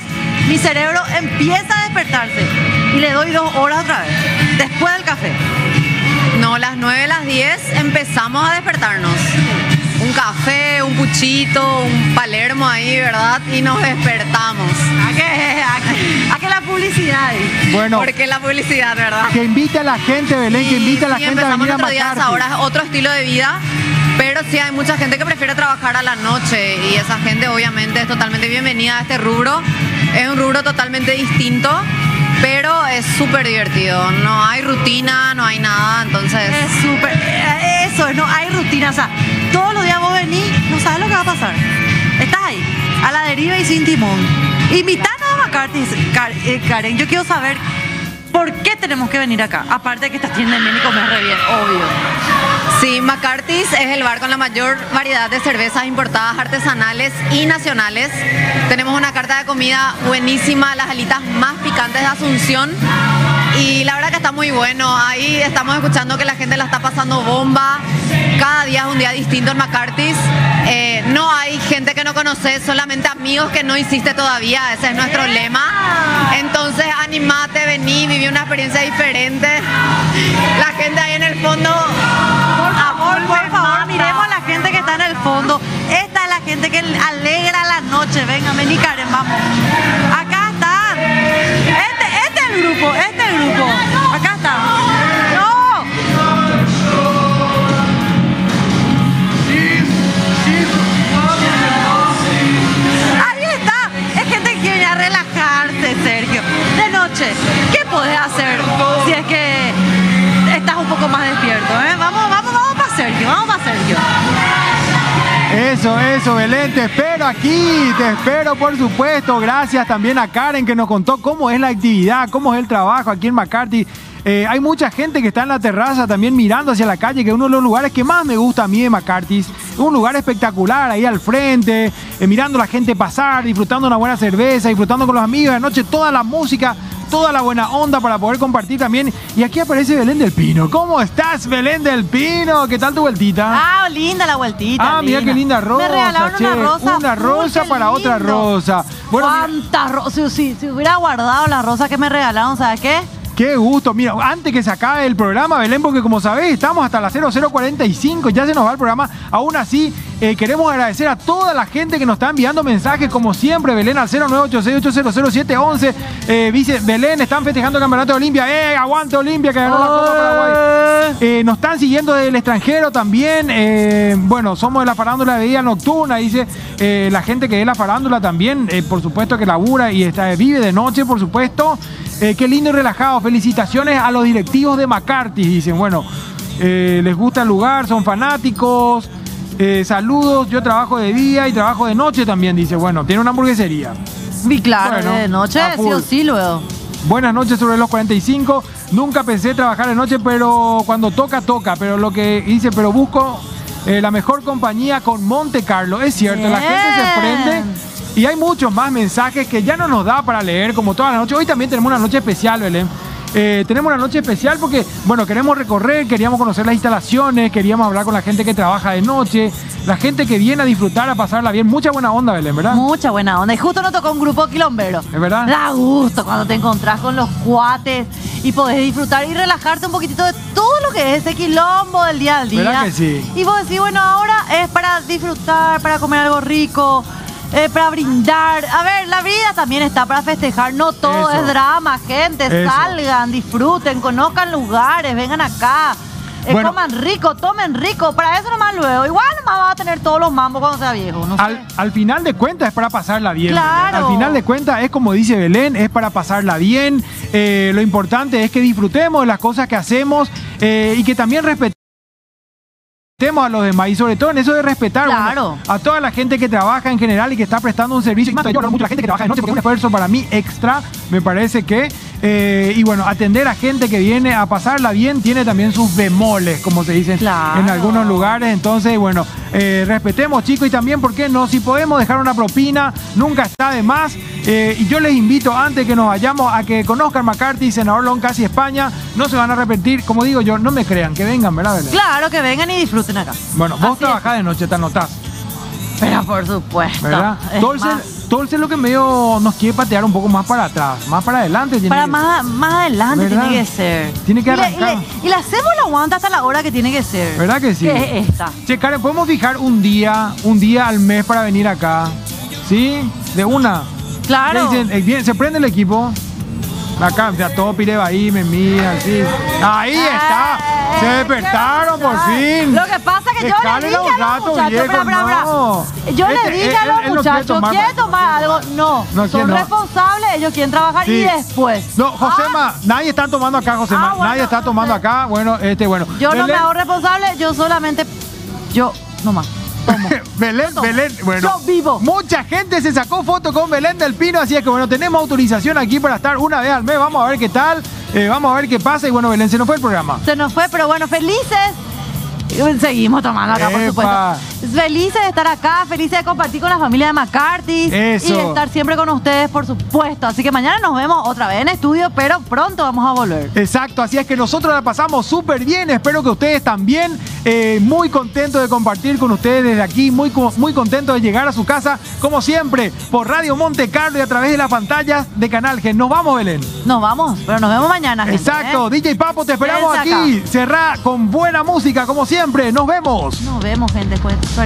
Speaker 2: mi cerebro empieza a despertarse y le doy dos horas otra vez, después del café.
Speaker 8: No, las 9, las 10 empezamos a despertarnos. Un café, un puchito, un palermo ahí, ¿verdad? Y nos despertamos.
Speaker 2: ¿A qué? ¿A qué, a qué la publicidad?
Speaker 1: Bueno,
Speaker 8: Porque la publicidad, ¿verdad?
Speaker 1: que invite a la gente, Belén, que invite a la
Speaker 8: sí,
Speaker 1: gente a
Speaker 8: empezamos
Speaker 1: venir a
Speaker 8: nuestro día a esa
Speaker 1: McCarthy.
Speaker 8: hora, es otro estilo de vida, pero sí hay mucha gente que prefiere trabajar a la noche y esa gente obviamente es totalmente bienvenida a este rubro. Es un rubro totalmente distinto, pero es súper divertido. No hay rutina, no hay nada, entonces...
Speaker 2: Es súper, eh, eso, no hay rutina, o sea, todos los días vos venís, no sabes lo que va a pasar. Estás ahí, a la deriva y sin timón. Invitanos a McCarthy, Car- eh, Karen, yo quiero saber por qué tenemos que venir acá, aparte de que te atienden bien y comes re bien, obvio.
Speaker 8: Sí, McCarthy's es el bar con la mayor variedad de cervezas importadas artesanales y nacionales. Tenemos una carta de comida buenísima, las alitas más picantes de Asunción. Y la verdad que está muy bueno. Ahí estamos escuchando que la gente la está pasando bomba. Cada día es un día distinto en McCarthy's. Eh, no hay gente que no conoces, solamente amigos que no hiciste todavía. Ese es nuestro lema. Entonces, animate, vení, viví una experiencia diferente. La gente ahí en el fondo.
Speaker 2: Por favor, por favor,
Speaker 8: mata.
Speaker 2: miremos a la gente que está en el fondo. Esta es la gente que alegra la noche. Venga, vení, Karen, vamos. Acá están el grupo, este el grupo. Acá está. ¡No! Ahí está. Es gente que quiere a relajarse, Sergio. De noche, ¿qué podés hacer si es que estás un poco más despierto? Eh? Vamos, vamos, vamos para Sergio, vamos para Sergio.
Speaker 1: Eso, eso, Belén, te espero aquí, te espero por supuesto. Gracias también a Karen que nos contó cómo es la actividad, cómo es el trabajo aquí en McCarthy. Eh, hay mucha gente que está en la terraza también mirando hacia la calle, que es uno de los lugares que más me gusta a mí de McCarthy. Es un lugar espectacular ahí al frente, eh, mirando a la gente pasar, disfrutando una buena cerveza, disfrutando con los amigos de noche, toda la música, toda la buena onda para poder compartir también. Y aquí aparece Belén del Pino. ¿Cómo estás, Belén del Pino? ¿Qué tal tu vueltita?
Speaker 2: Ah, linda la vueltita.
Speaker 1: Ah, mira qué linda rosa.
Speaker 2: Me regalaron
Speaker 1: che.
Speaker 2: una rosa.
Speaker 1: Una rosa para otra rosa. Bueno,
Speaker 2: ¿Cuántas rosas? Si, si hubiera guardado la rosa que me regalaron, ¿sabes qué?
Speaker 1: Qué gusto. Mira, antes que se acabe el programa, Belén, porque como sabés, estamos hasta las 0045, ya se nos va el programa. Aún así, eh, queremos agradecer a toda la gente que nos está enviando mensajes, como siempre, Belén al 0986800711. Eh, dice, Belén, están festejando el campeonato de Olimpia. ¡Eh, aguante Olimpia, que ganó la Copa Paraguay! Eh, nos están siguiendo del extranjero también. Eh, bueno, somos de la farándula de día nocturna, dice la gente que es la farándula también, por supuesto que labura y está, vive de noche, por supuesto. Qué lindo y relajado. Felicitaciones a los directivos de McCarthy, dicen. Bueno, les gusta el lugar, son fanáticos. Eh, saludos, yo trabajo de día y trabajo de noche también, dice. Bueno, tiene una hamburguesería.
Speaker 2: Y claro,
Speaker 1: Bueno,
Speaker 2: de noche, sí o sí, luego.
Speaker 1: Buenas noches sobre los 45. Nunca pensé trabajar de noche, pero cuando toca, toca. Pero lo que dice, pero busco eh, la mejor compañía con Monte Carlo. Es cierto, la gente se prende. Y hay muchos más mensajes que ya no nos da para leer, como todas las noches. Hoy también tenemos una noche especial, Belén. Eh, tenemos una noche especial porque, bueno, queremos recorrer, queríamos conocer las instalaciones, queríamos hablar con la gente que trabaja de noche, la gente que viene a disfrutar, a pasarla bien. Mucha buena onda, Belén, ¿verdad?
Speaker 2: Mucha buena onda. Y justo nos tocó un grupo quilombero.
Speaker 1: ¿Es verdad?
Speaker 2: Da gusto cuando te encontrás con los cuates y podés disfrutar y relajarte un poquitito de todo lo que es ese quilombo del día al día.
Speaker 1: ¿Verdad que sí?
Speaker 2: Y vos decís, bueno, ahora es para disfrutar, para comer algo rico. Eh, para brindar. A ver, la vida también está para festejar. No todo
Speaker 1: Eso.
Speaker 2: es drama, gente.
Speaker 1: Eso.
Speaker 2: Salgan, disfruten, conozcan lugares, vengan acá. eh,
Speaker 1: Bueno.
Speaker 2: coman rico, tomen rico. Para eso nomás luego. Igual nomás vas a tener todos los mambos cuando sea viejo. No sé.
Speaker 1: Al, al final de cuentas es para pasarla bien.
Speaker 2: Claro.
Speaker 1: Belén. Al final de cuentas es como dice Belén, es para pasarla bien. Eh, lo importante es que disfrutemos de las cosas que hacemos eh, y que también respetemos a los demás y sobre todo en eso de respetar bueno, a toda la gente que trabaja en general y que está prestando un servicio. Y más, yo hablo mucho de la gente que trabaja de noche porque es un esfuerzo para mí extra, me parece que. Eh, y bueno, atender a gente que viene a pasarla bien tiene también sus bemoles, como se dice
Speaker 2: Claro.
Speaker 1: en algunos lugares. Entonces, bueno, eh, respetemos, chicos, y también, ¿por qué no? Si podemos dejar una propina, nunca está de más. Eh, y yo les invito, antes que nos vayamos, a que conozcan McCarthy, senador Loncasi España. No se van a arrepentir. Como digo yo, no me crean, que vengan, ¿verdad, Belén?
Speaker 2: Claro, que vengan y disfruten acá.
Speaker 1: Bueno, vos
Speaker 2: Así
Speaker 1: trabajás de noche, te anotás.
Speaker 2: Pero por supuesto.
Speaker 1: ¿verdad?
Speaker 2: es
Speaker 1: Tolce lo que medio nos quiere patear un poco más para atrás, más para adelante. tiene
Speaker 2: para
Speaker 1: que
Speaker 2: más, más adelante
Speaker 1: ¿Verdad?
Speaker 2: tiene que ser.
Speaker 1: Tiene que arrancar.
Speaker 2: Y le hacemos la aguanta hasta la hora que tiene que ser.
Speaker 1: ¿Verdad que sí?
Speaker 2: Que es esta.
Speaker 1: Che, Karen, ¿podemos fijar un día, un día al mes para venir acá? ¿Sí? De una.
Speaker 2: Claro.
Speaker 1: Eh, bien, se prende el equipo. Acá, o sea, todo Pireba ahí, me mira, así. Ahí está. Se despertaron por fin.
Speaker 2: Lo que pasa es que yo le dije a los muchachos,
Speaker 1: viejo, no.
Speaker 2: Yo le dije a los
Speaker 1: él no quiere
Speaker 2: muchachos,
Speaker 1: tomar
Speaker 2: ¿quieren tomar algo? No.
Speaker 1: No, ¿quién
Speaker 2: Son
Speaker 1: no?
Speaker 2: responsables, ellos quieren trabajar y después.
Speaker 1: No, Josema, nadie está tomando acá, Josema.
Speaker 2: Ah, bueno,
Speaker 1: nadie está tomando acá. Bueno, este, bueno.
Speaker 2: Yo no me hago responsable, yo solamente. Yo, nomás. Tomo.
Speaker 1: Belén,
Speaker 2: Tomo.
Speaker 1: Belén, bueno.
Speaker 2: Yo vivo.
Speaker 1: Mucha gente se sacó foto con Belén del Pino, así es que bueno, tenemos autorización aquí para estar una vez al mes. Vamos a ver qué tal, eh, vamos a ver qué pasa. Y bueno, Belén, se nos fue el programa.
Speaker 2: Se nos fue, pero bueno, felices. Seguimos tomando acá, por supuesto. Felices de estar acá, felices de compartir con la familia de McCarthy.
Speaker 1: Eso.
Speaker 2: Y de estar siempre con ustedes, por supuesto. Así que mañana nos vemos otra vez en estudio, pero pronto vamos a volver.
Speaker 1: Exacto, así es que nosotros la pasamos súper bien. Espero que ustedes también. eh, muy contentos de compartir con ustedes desde aquí. Muy, muy contentos de llegar a su casa, como siempre, por Radio Monte Carlo y a través de las pantallas de Canal G. Nos vamos, Belén.
Speaker 2: Nos vamos, pero nos vemos mañana. gente,
Speaker 1: Exacto,
Speaker 2: ¿eh?
Speaker 1: DJ Papo, te esperamos aquí. Cerrá con buena música, como siempre. Nos vemos.
Speaker 2: Nos vemos, gente. Pues,